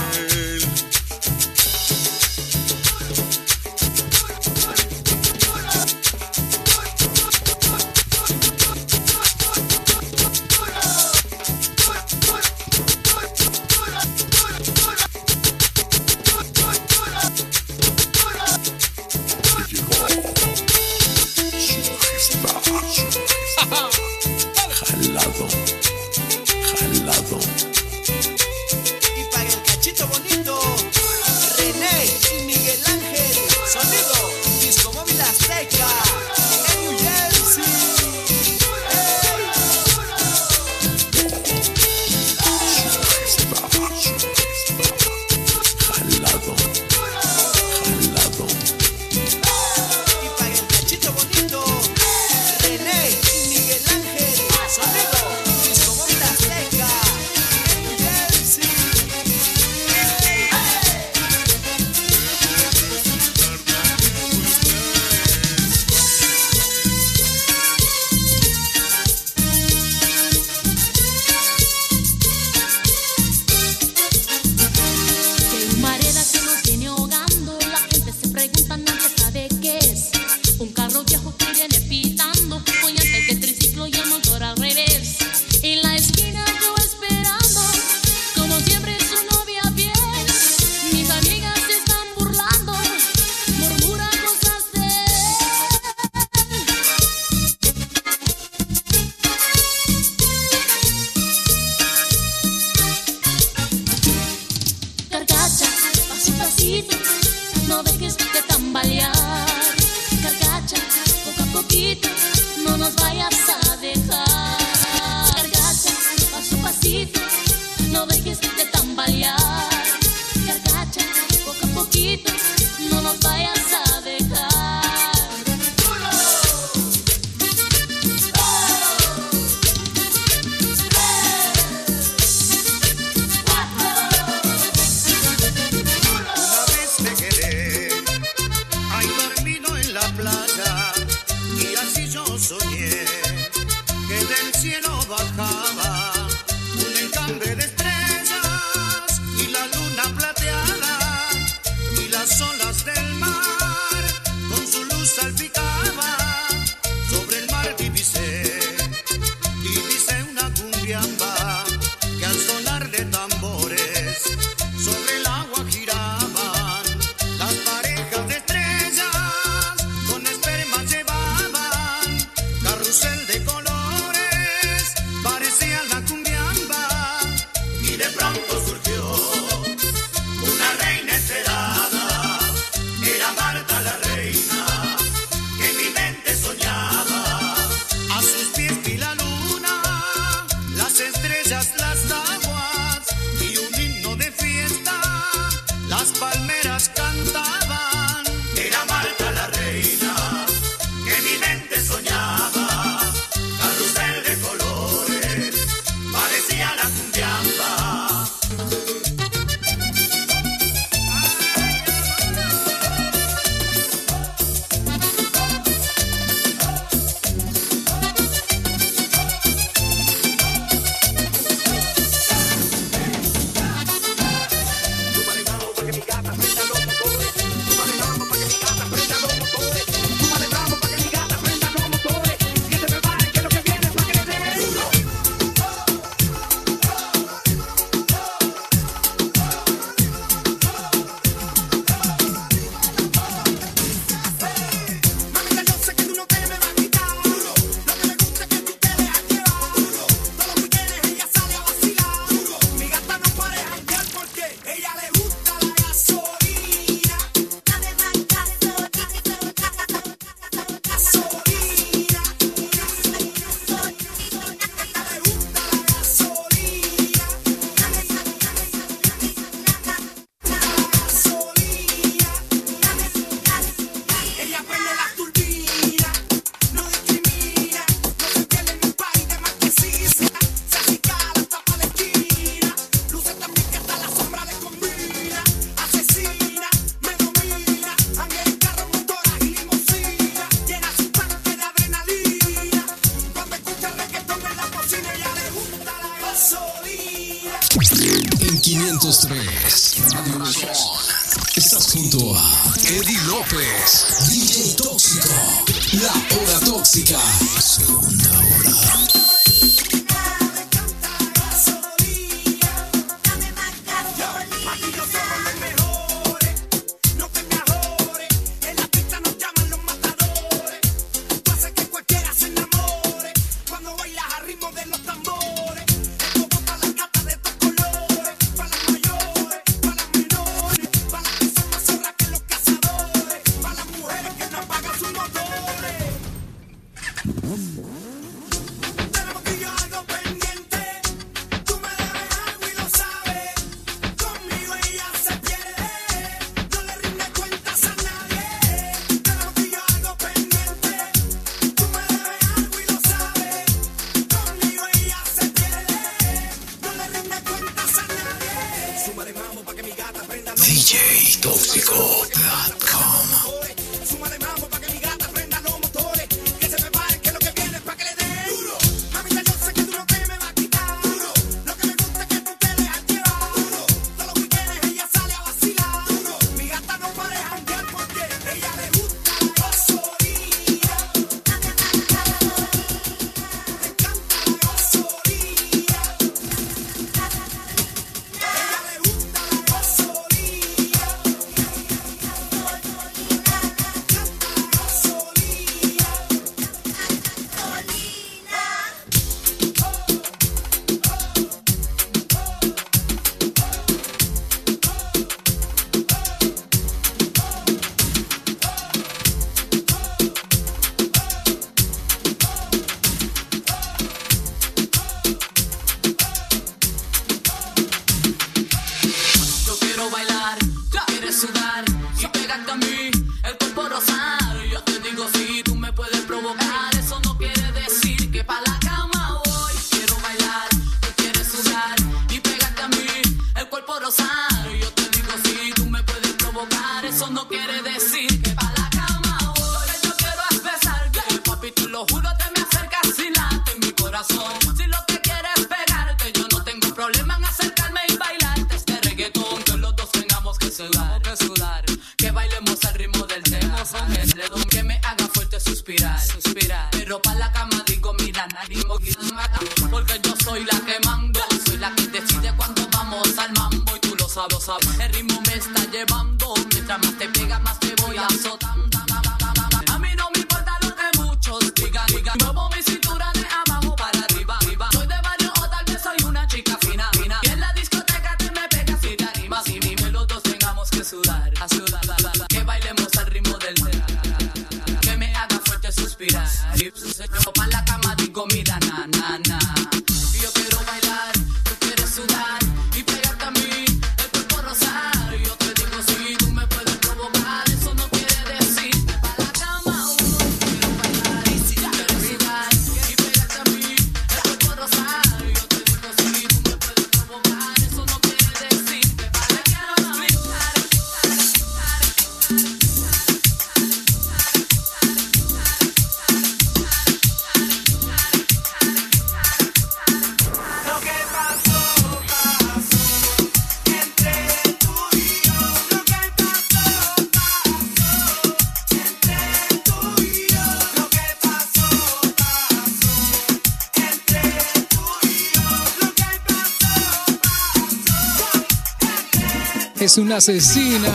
es una asesina.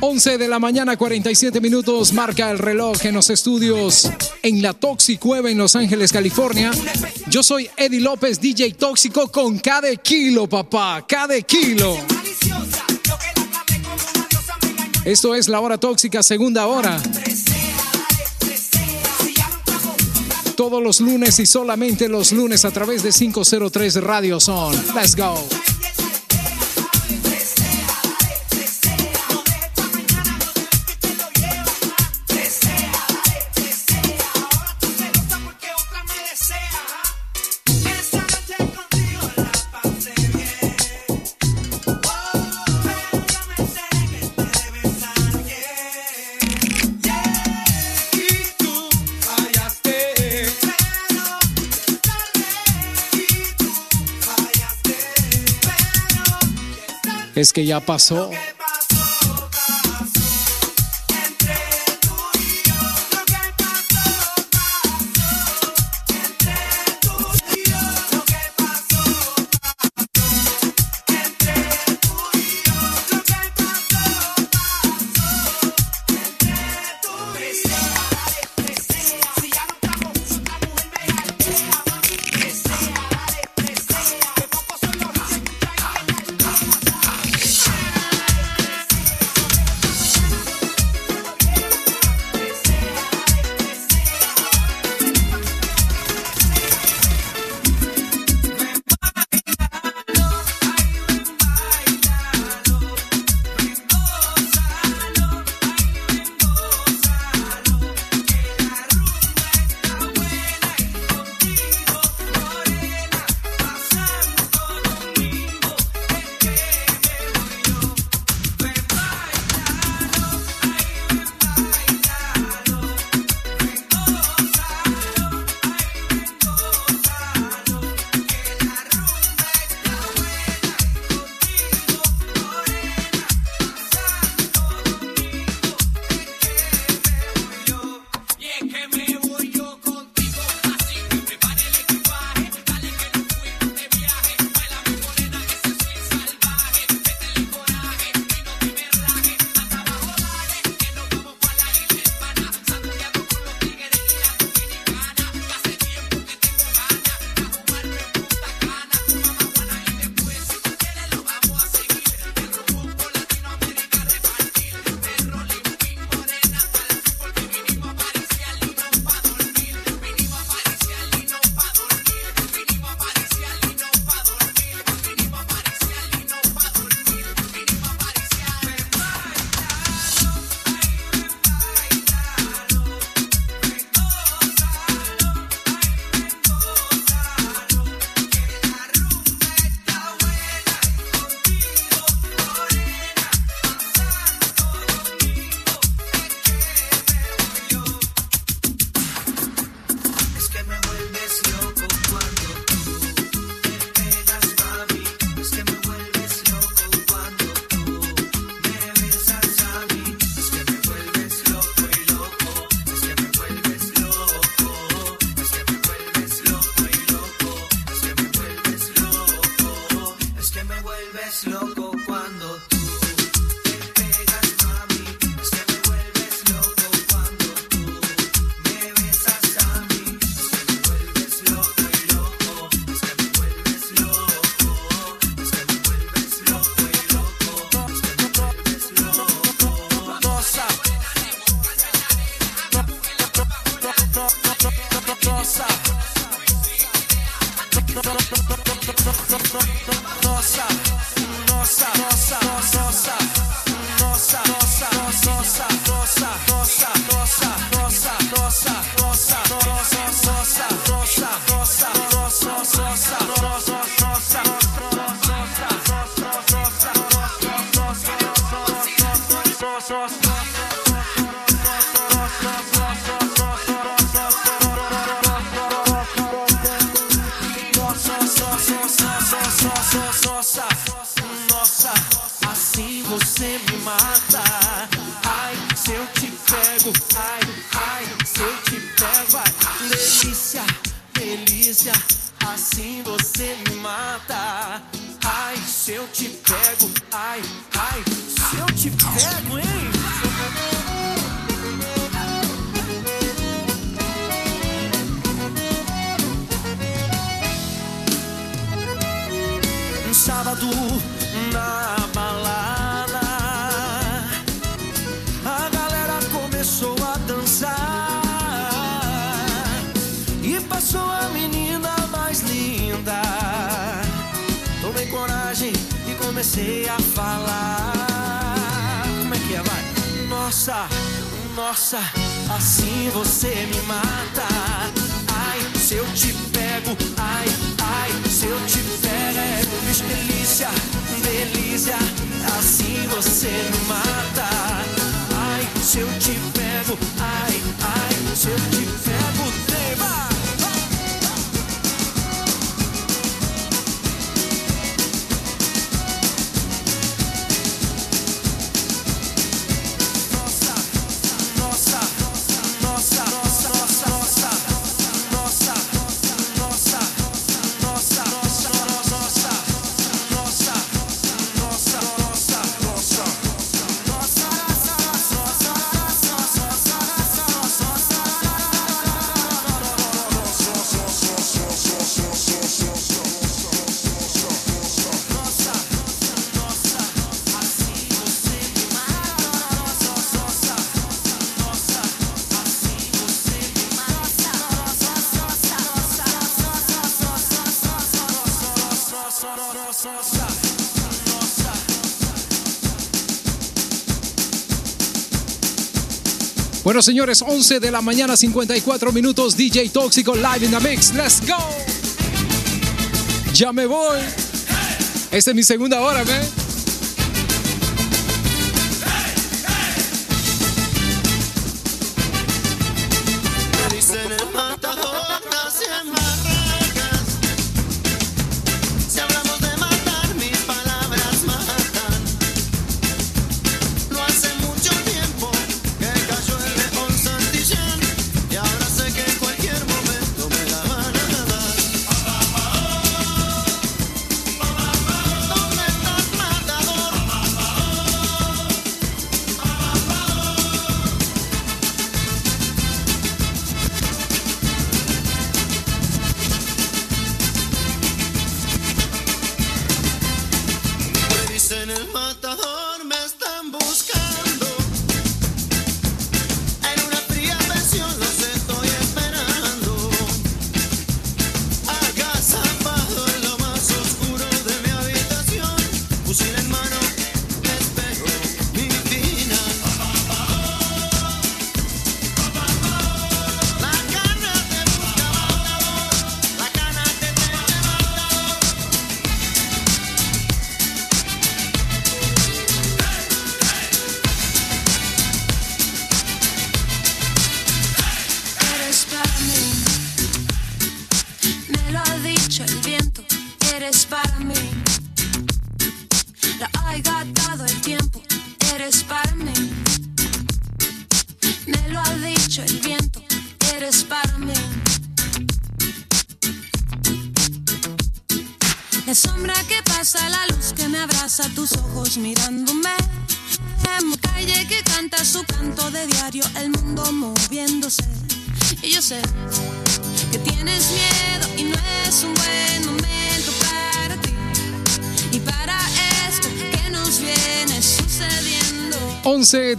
11 de la mañana, 47 minutos, marca el reloj en los estudios en la Toxic Cueva en Los Ángeles, California. Yo soy Eddie López, DJ Tóxico, con cada kilo, papá, cada kilo. Esto es la hora tóxica, segunda hora. Todos los lunes y solamente los lunes a través de 503 Radio Son. Let's go. es que ya pasó. Bueno, señores, 11 de la mañana, 54 minutos. DJ Tóxico live in the mix. Let's go. Ya me voy. Esta es mi segunda hora, man.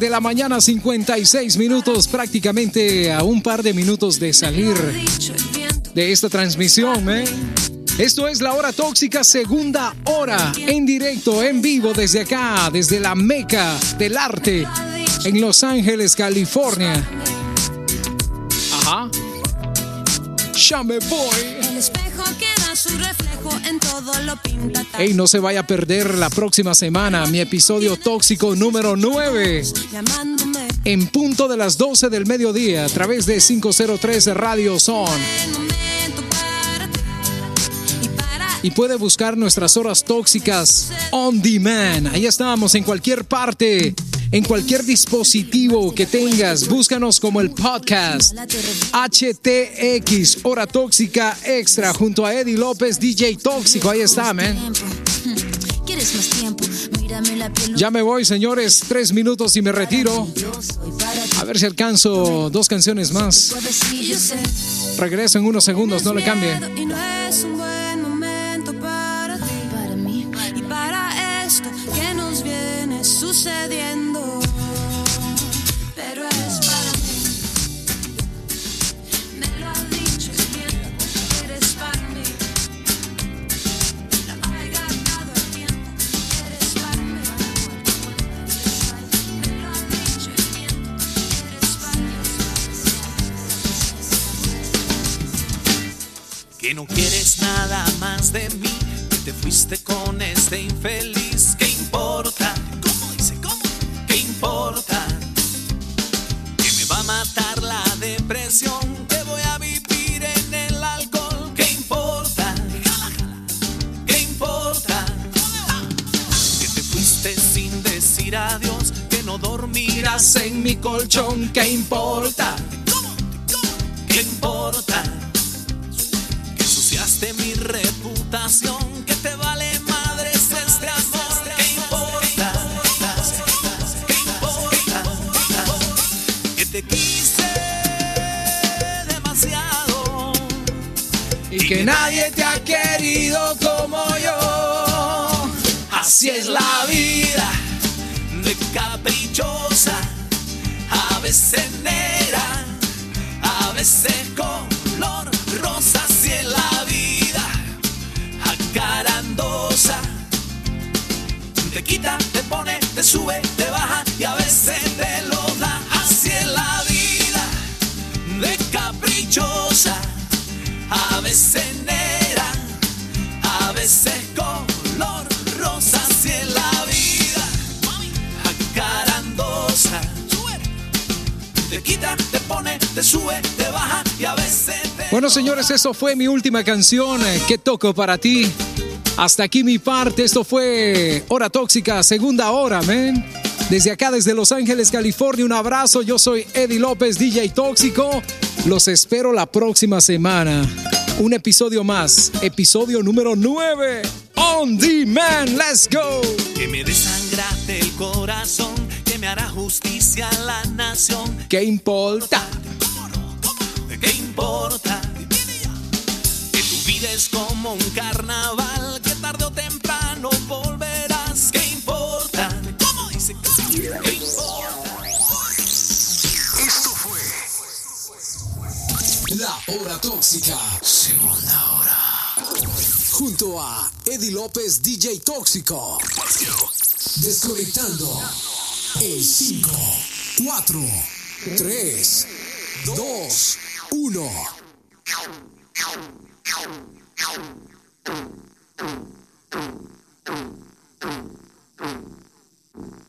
de la mañana, 56 minutos, prácticamente a un par de minutos de salir de esta transmisión. ¿eh? Esto es La Hora Tóxica, segunda hora, en directo, en vivo, desde acá, desde la Meca del Arte, en Los Ángeles, California. Ajá. Ya me voy. El espejo queda su reflejo en todo lo Hey, no se vaya a perder la próxima semana mi episodio tóxico número 9. Llamándome En punto de las 12 del mediodía a través de 503 Radio Son. Y puede buscar nuestras horas tóxicas on demand. Ahí estamos en cualquier parte, en cualquier dispositivo que tengas. Búscanos como el podcast HTX, Hora Tóxica Extra, junto a Eddie López, DJ Tóxico. Ahí está, man. Ya me voy, señores. Tres minutos y me retiro. A ver si alcanzo dos canciones más. Regreso en unos segundos, no le cambie. Que no quieres nada más de mí, que te fuiste con este infeliz. ¿Qué importa? ¿Cómo dice? ¿Cómo? ¿Qué importa? Que me va a matar la depresión, que voy a vivir en el alcohol. ¿Qué importa? ¿Qué importa? Que te fuiste sin decir adiós, que no dormirás en mi colchón. ¿Qué importa? ¿Qué importa? Que ensuciaste mi reputación, que te vale madres este amor. ¿Qué importa? ¿Qué importa? Que te quise demasiado Y que nadie te ha querido como yo. Así es la vida de caprichosa, a veces negra, a veces color rosa. Así te quita, te pone, te sube, te baja y a veces te lo da. Así la vida de caprichosa, a veces negra, a veces color rosa. Así es la vida acarandosa, te quita, te pone, te sube, te baja y a veces te Bueno, señores, eso fue mi última canción eh, que toco para ti. Hasta aquí mi parte. Esto fue Hora Tóxica, segunda hora, man. Desde acá, desde Los Ángeles, California, un abrazo. Yo soy Eddie López, DJ Tóxico. Los espero la próxima semana. Un episodio más, episodio número 9. On Demand, let's go. que me desangraste el corazón, que me hará justicia a la nación. ¿Qué importa? ¿Qué importa? Que tu vida es como un carnaval, temprano volverás. ¿Qué importa? ¿Cómo dice? ¿Qué importa? Esto fue La Hora Tóxica. Segunda hora. Junto a Eddie López, DJ Tóxico. Desconectando. El 5, 4, 3, 2, 1. Thank you. Oh, oh, oh, oh.